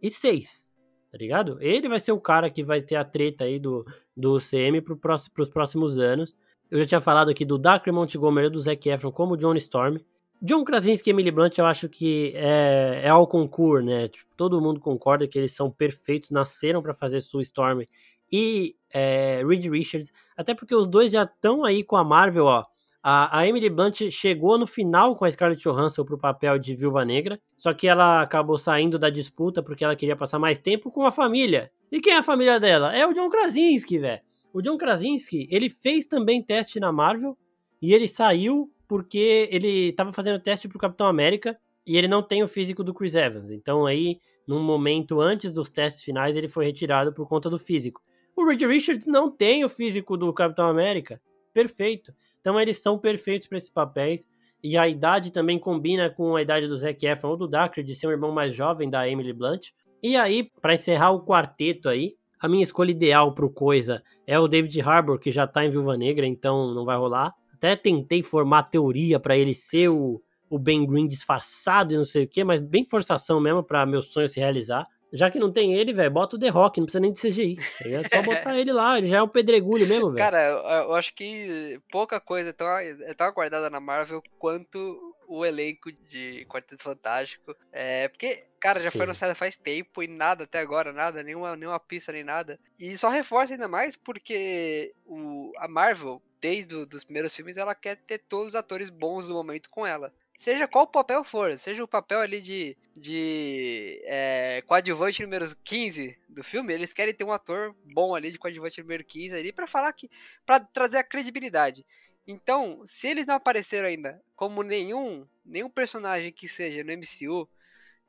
e 6. Tá ligado? Ele vai ser o cara que vai ter a treta aí do, do CM pro próximo, pros próximos anos. Eu já tinha falado aqui do Dacre Montgomery e do Zac Efron como John Storm. John Krasinski e Emily Blunt, eu acho que é, é ao concurso, né? Tipo, todo mundo concorda que eles são perfeitos, nasceram para fazer Sue Storm e é, Reed Richards, até porque os dois já estão aí com a Marvel, ó. A, a, Emily Blunt chegou no final com a Scarlett Johansson pro papel de Viúva Negra, só que ela acabou saindo da disputa porque ela queria passar mais tempo com a família. E quem é a família dela? É o John Krasinski, velho. O John Krasinski, ele fez também teste na Marvel e ele saiu porque ele estava fazendo teste pro Capitão América e ele não tem o físico do Chris Evans. Então aí, num momento antes dos testes finais, ele foi retirado por conta do físico. O Reed Richards não tem o físico do Capitão América. Perfeito. Então eles são perfeitos para esses papéis. E a idade também combina com a idade do Zac Efron ou do Dacre, de ser um irmão mais jovem da Emily Blunt. E aí, para encerrar o quarteto aí, a minha escolha ideal pro Coisa é o David Harbour, que já tá em Viúva Negra, então não vai rolar. Até tentei formar teoria para ele ser o, o Ben Green disfarçado e não sei o que, mas bem forçação mesmo para meu sonho se realizar. Já que não tem ele, velho, bota o The Rock, não precisa nem de CGI. Tá é só botar ele lá, ele já é um pedregulho mesmo, velho. Cara, eu, acho que pouca coisa é tão, é tão aguardada na Marvel quanto o elenco de Quarteto Fantástico. É, porque, cara, já Sim. foi anunciado faz tempo e nada até agora, nada, nenhuma, nenhuma pista nem nada. E só reforça ainda mais porque o, a Marvel desde os primeiros filmes, ela quer ter todos os atores bons do momento com ela. Seja qual papel for, seja o papel ali de, de é, coadjuvante número 15 do filme, eles querem ter um ator bom ali de coadjuvante número 15 ali para falar que. para trazer a credibilidade. Então, se eles não apareceram ainda como nenhum, nenhum personagem que seja no MCU,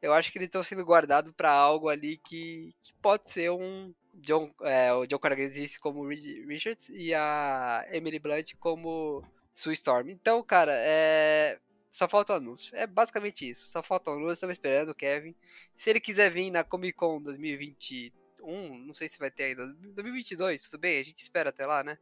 eu acho que eles estão sendo guardados para algo ali que, que pode ser um, John, é, o John Krasinski como Richards e a Emily Blunt como Sue Storm. Então, cara, é... só falta o anúncio. É basicamente isso. Só falta o anúncio. Estamos esperando o Kevin. Se ele quiser vir na Comic Con 2021, não sei se vai ter ainda. 2022, tudo bem? A gente espera até lá, né?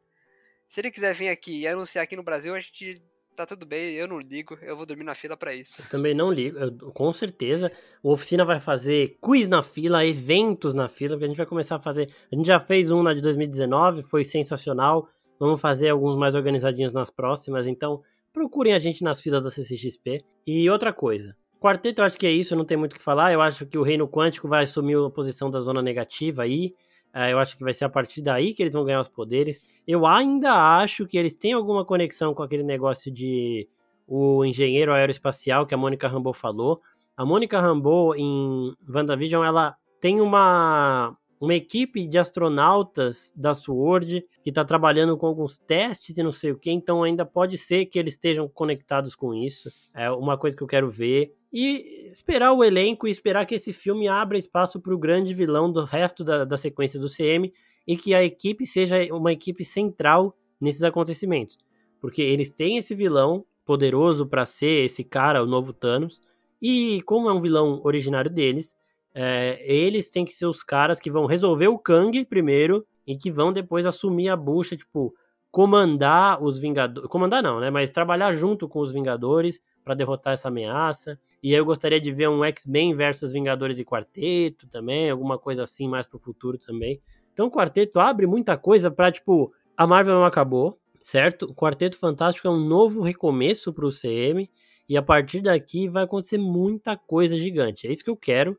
Se ele quiser vir aqui e anunciar aqui no Brasil, a gente tá tudo bem, eu não ligo, eu vou dormir na fila para isso. Eu também não ligo, eu, com certeza. O Oficina vai fazer quiz na fila, eventos na fila, porque a gente vai começar a fazer. A gente já fez um na de 2019, foi sensacional. Vamos fazer alguns mais organizadinhos nas próximas, então procurem a gente nas filas da CCXP. E outra coisa, quarteto eu acho que é isso, não tem muito o que falar. Eu acho que o Reino Quântico vai assumir a posição da zona negativa aí. É, eu acho que vai ser a partir daí que eles vão ganhar os poderes. Eu ainda acho que eles têm alguma conexão com aquele negócio de o engenheiro aeroespacial que a Mônica Rambeau falou. A Mônica Rambeau em WandaVision, ela tem uma uma equipe de astronautas da SWORD que está trabalhando com alguns testes e não sei o que, então ainda pode ser que eles estejam conectados com isso. É uma coisa que eu quero ver e esperar o elenco e esperar que esse filme abra espaço para o grande vilão do resto da, da sequência do CM e que a equipe seja uma equipe central nesses acontecimentos. Porque eles têm esse vilão poderoso para ser esse cara, o novo Thanos, e como é um vilão originário deles, é, eles têm que ser os caras que vão resolver o Kang primeiro e que vão depois assumir a bucha, tipo, comandar os Vingadores. Comandar não, né? Mas trabalhar junto com os Vingadores para derrotar essa ameaça. E eu gostaria de ver um X-Men versus Vingadores e Quarteto também, alguma coisa assim mais pro futuro também. Então o Quarteto abre muita coisa para tipo, a Marvel não acabou, certo? O Quarteto Fantástico é um novo recomeço pro CM e a partir daqui vai acontecer muita coisa gigante. É isso que eu quero.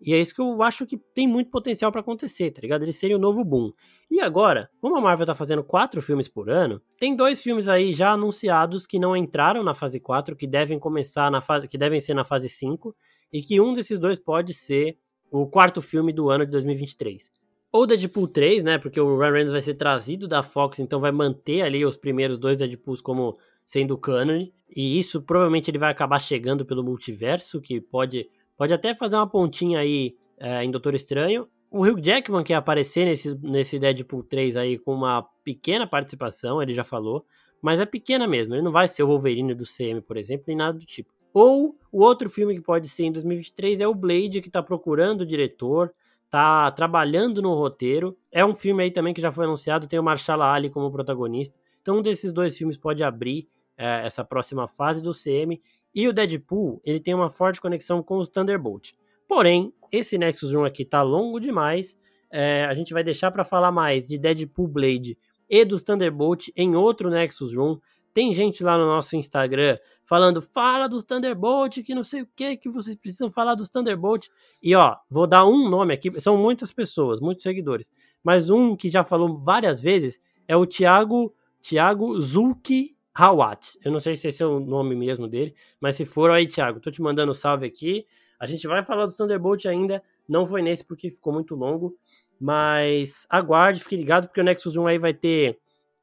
E é isso que eu acho que tem muito potencial para acontecer, tá ligado? Eles serem o novo boom. E agora, como a Marvel tá fazendo quatro filmes por ano, tem dois filmes aí já anunciados que não entraram na fase 4, que devem começar na fase. que devem ser na fase 5, e que um desses dois pode ser o quarto filme do ano de 2023. Ou Deadpool 3, né? Porque o Ryan Reynolds vai ser trazido da Fox, então vai manter ali os primeiros dois Deadpools como sendo canon. E isso provavelmente ele vai acabar chegando pelo multiverso, que pode, pode até fazer uma pontinha aí é, em Doutor Estranho. O Hugh Jackman quer aparecer nesse, nesse Deadpool 3 aí com uma pequena participação, ele já falou, mas é pequena mesmo. Ele não vai ser o Wolverine do CM, por exemplo, nem nada do tipo. Ou o outro filme que pode ser em 2023 é o Blade, que tá procurando o diretor, tá trabalhando no roteiro. É um filme aí também que já foi anunciado, tem o Marshall Ali como protagonista. Então um desses dois filmes pode abrir é, essa próxima fase do CM. E o Deadpool, ele tem uma forte conexão com os Thunderbolt. Porém, esse Nexus 1 aqui tá longo demais. É, a gente vai deixar para falar mais de Deadpool Blade e dos Thunderbolt em outro Nexus Room. Tem gente lá no nosso Instagram falando, fala dos Thunderbolt, que não sei o que, que vocês precisam falar dos Thunderbolt. E ó, vou dar um nome aqui, são muitas pessoas, muitos seguidores, mas um que já falou várias vezes é o Thiago, Thiago Zulki Hawat. Eu não sei se esse é o nome mesmo dele, mas se for, aí, Thiago, tô te mandando um salve aqui. A gente vai falar dos Thunderbolt ainda, não foi nesse porque ficou muito longo, mas aguarde, fique ligado, porque o Nexus 1 aí vai ter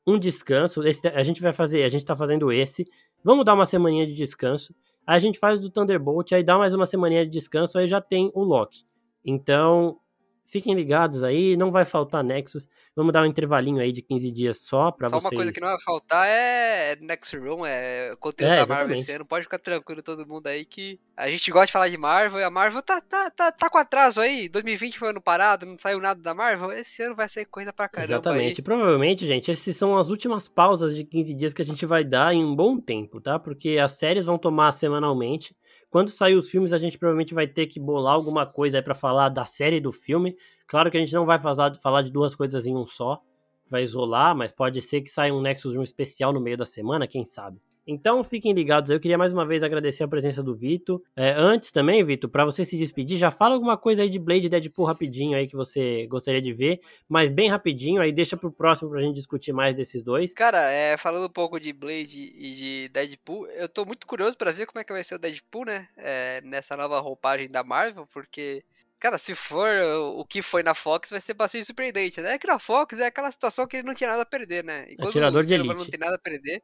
um descanso. Esse, a gente vai fazer, a gente tá fazendo esse. Vamos dar uma semaninha de descanso. Aí a gente faz do Thunderbolt, aí dá mais uma semaninha de descanso, aí já tem o Loki. Então, Fiquem ligados aí, não vai faltar Nexus. Vamos dar um intervalinho aí de 15 dias só para vocês. Só uma coisa que não vai faltar é Nexus Room, é conteúdo é, da Marvel esse ano. Pode ficar tranquilo todo mundo aí que a gente gosta de falar de Marvel e a Marvel tá, tá, tá, tá com atraso aí. 2020 foi ano parado, não saiu nada da Marvel. Esse ano vai ser coisa pra caramba. Exatamente. Aí. Provavelmente, gente, esses são as últimas pausas de 15 dias que a gente vai dar em um bom tempo, tá? Porque as séries vão tomar semanalmente. Quando sair os filmes, a gente provavelmente vai ter que bolar alguma coisa aí para falar da série do filme. Claro que a gente não vai falar de duas coisas em um só, vai isolar, mas pode ser que saia um Nexus 1 especial no meio da semana, quem sabe. Então fiquem ligados. Eu queria mais uma vez agradecer a presença do Vitor. É, antes também, Vitor, para você se despedir, já fala alguma coisa aí de Blade e Deadpool rapidinho aí que você gostaria de ver, mas bem rapidinho, aí deixa pro próximo pra gente discutir mais desses dois. Cara, é, falando um pouco de Blade e de Deadpool, eu tô muito curioso para ver como é que vai ser o Deadpool, né? É, nessa nova roupagem da Marvel, porque Cara, se for o que foi na Fox, vai ser bastante surpreendente, né? É que na Fox é aquela situação que ele não tinha nada a perder, né? E quando Atirador o de elite. não tem nada a perder,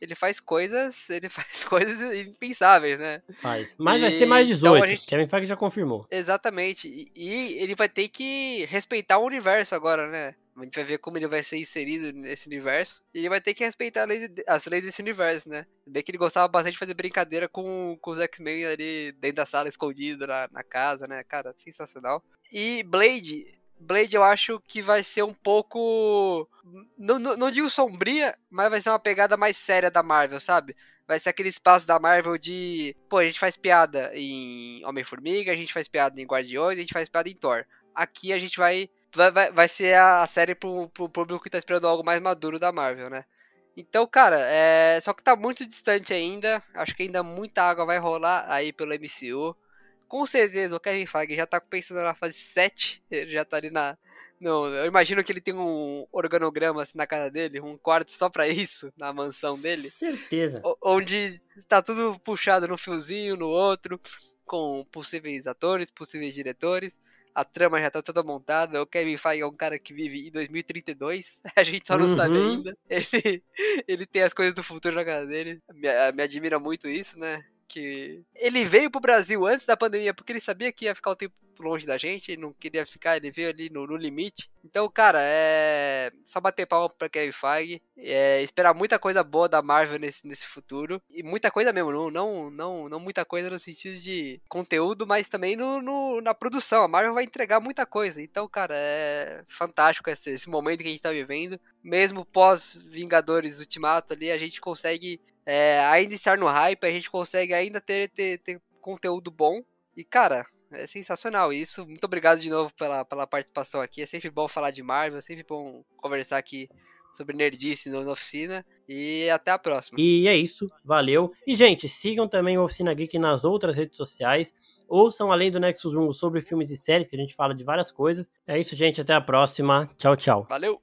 ele faz coisas, ele faz coisas impensáveis, né? Faz. Mas e... vai ser mais 18. Então gente... Kevin Feige já confirmou. Exatamente. E, e, ele vai ter que respeitar o universo agora, né? A gente vai ver como ele vai ser inserido nesse universo. E ele vai ter que respeitar lei, as leis desse universo, né? Bem que ele gostava bastante de fazer brincadeira com, com os X-Men ali dentro da sala, escondido na, na casa, né? Cara, sensacional. E Blade, Blade eu acho que vai ser um pouco. Não, não, não, digo sombria, mas vai ser uma pegada mais séria da Marvel, sabe? Vai ser aquele espaço da Marvel de. Pô, a gente faz piada em Homem-Formiga, a gente faz piada em Guardiões, a gente faz piada em Thor. Aqui a gente vai. Vai, vai, vai ser a, série pro, pro público que tá esperando algo mais maduro da Marvel, né? Então, cara, é... só que tá muito distante ainda. Acho que ainda muita água vai rolar aí pelo MCU com certeza o Kevin Feige já tá pensando na fase 7, ele já tá ali na... Não, eu imagino que ele tem um organograma assim na casa dele, um quarto só para isso, na mansão dele. Certeza. Onde tá tudo puxado no fiozinho, no outro, com possíveis atores, possíveis diretores. A trama já tá toda montada. O Kevin Feige é um cara que vive em 2032. A gente só não uhum. sabe ainda. Ele, ele tem as coisas do futuro na casa dele. Me, me admira muito isso, né? Que ele veio pro Brasil antes da pandemia porque ele sabia que ia ficar o tempo longe da gente, ele não queria ficar, ele veio ali no, no limite. Então, cara, é só bater palma pra Kevin Feige, é esperar muita coisa boa da Marvel nesse, nesse futuro e muita coisa mesmo, não, não, não, não muita coisa no sentido de conteúdo, mas também no, no na produção. A Marvel vai entregar muita coisa. Então, cara, é fantástico esse, esse momento que a gente tá vivendo. Mesmo pós Vingadores Ultimato ali, a gente consegue é, ainda estar no hype, a gente consegue ainda ter, ter, ter conteúdo bom. E, cara, é sensacional isso. Muito obrigado de novo pela, pela participação aqui. É sempre bom falar de Marvel, é sempre bom conversar aqui sobre Nerdice na Oficina. E até a próxima. E é isso, valeu. E, gente, sigam também o Oficina Geek nas outras redes sociais. Ouçam além do Nexus 1 sobre filmes e séries, que a gente fala de várias coisas. É isso, gente. Até a próxima. Tchau, tchau. Valeu!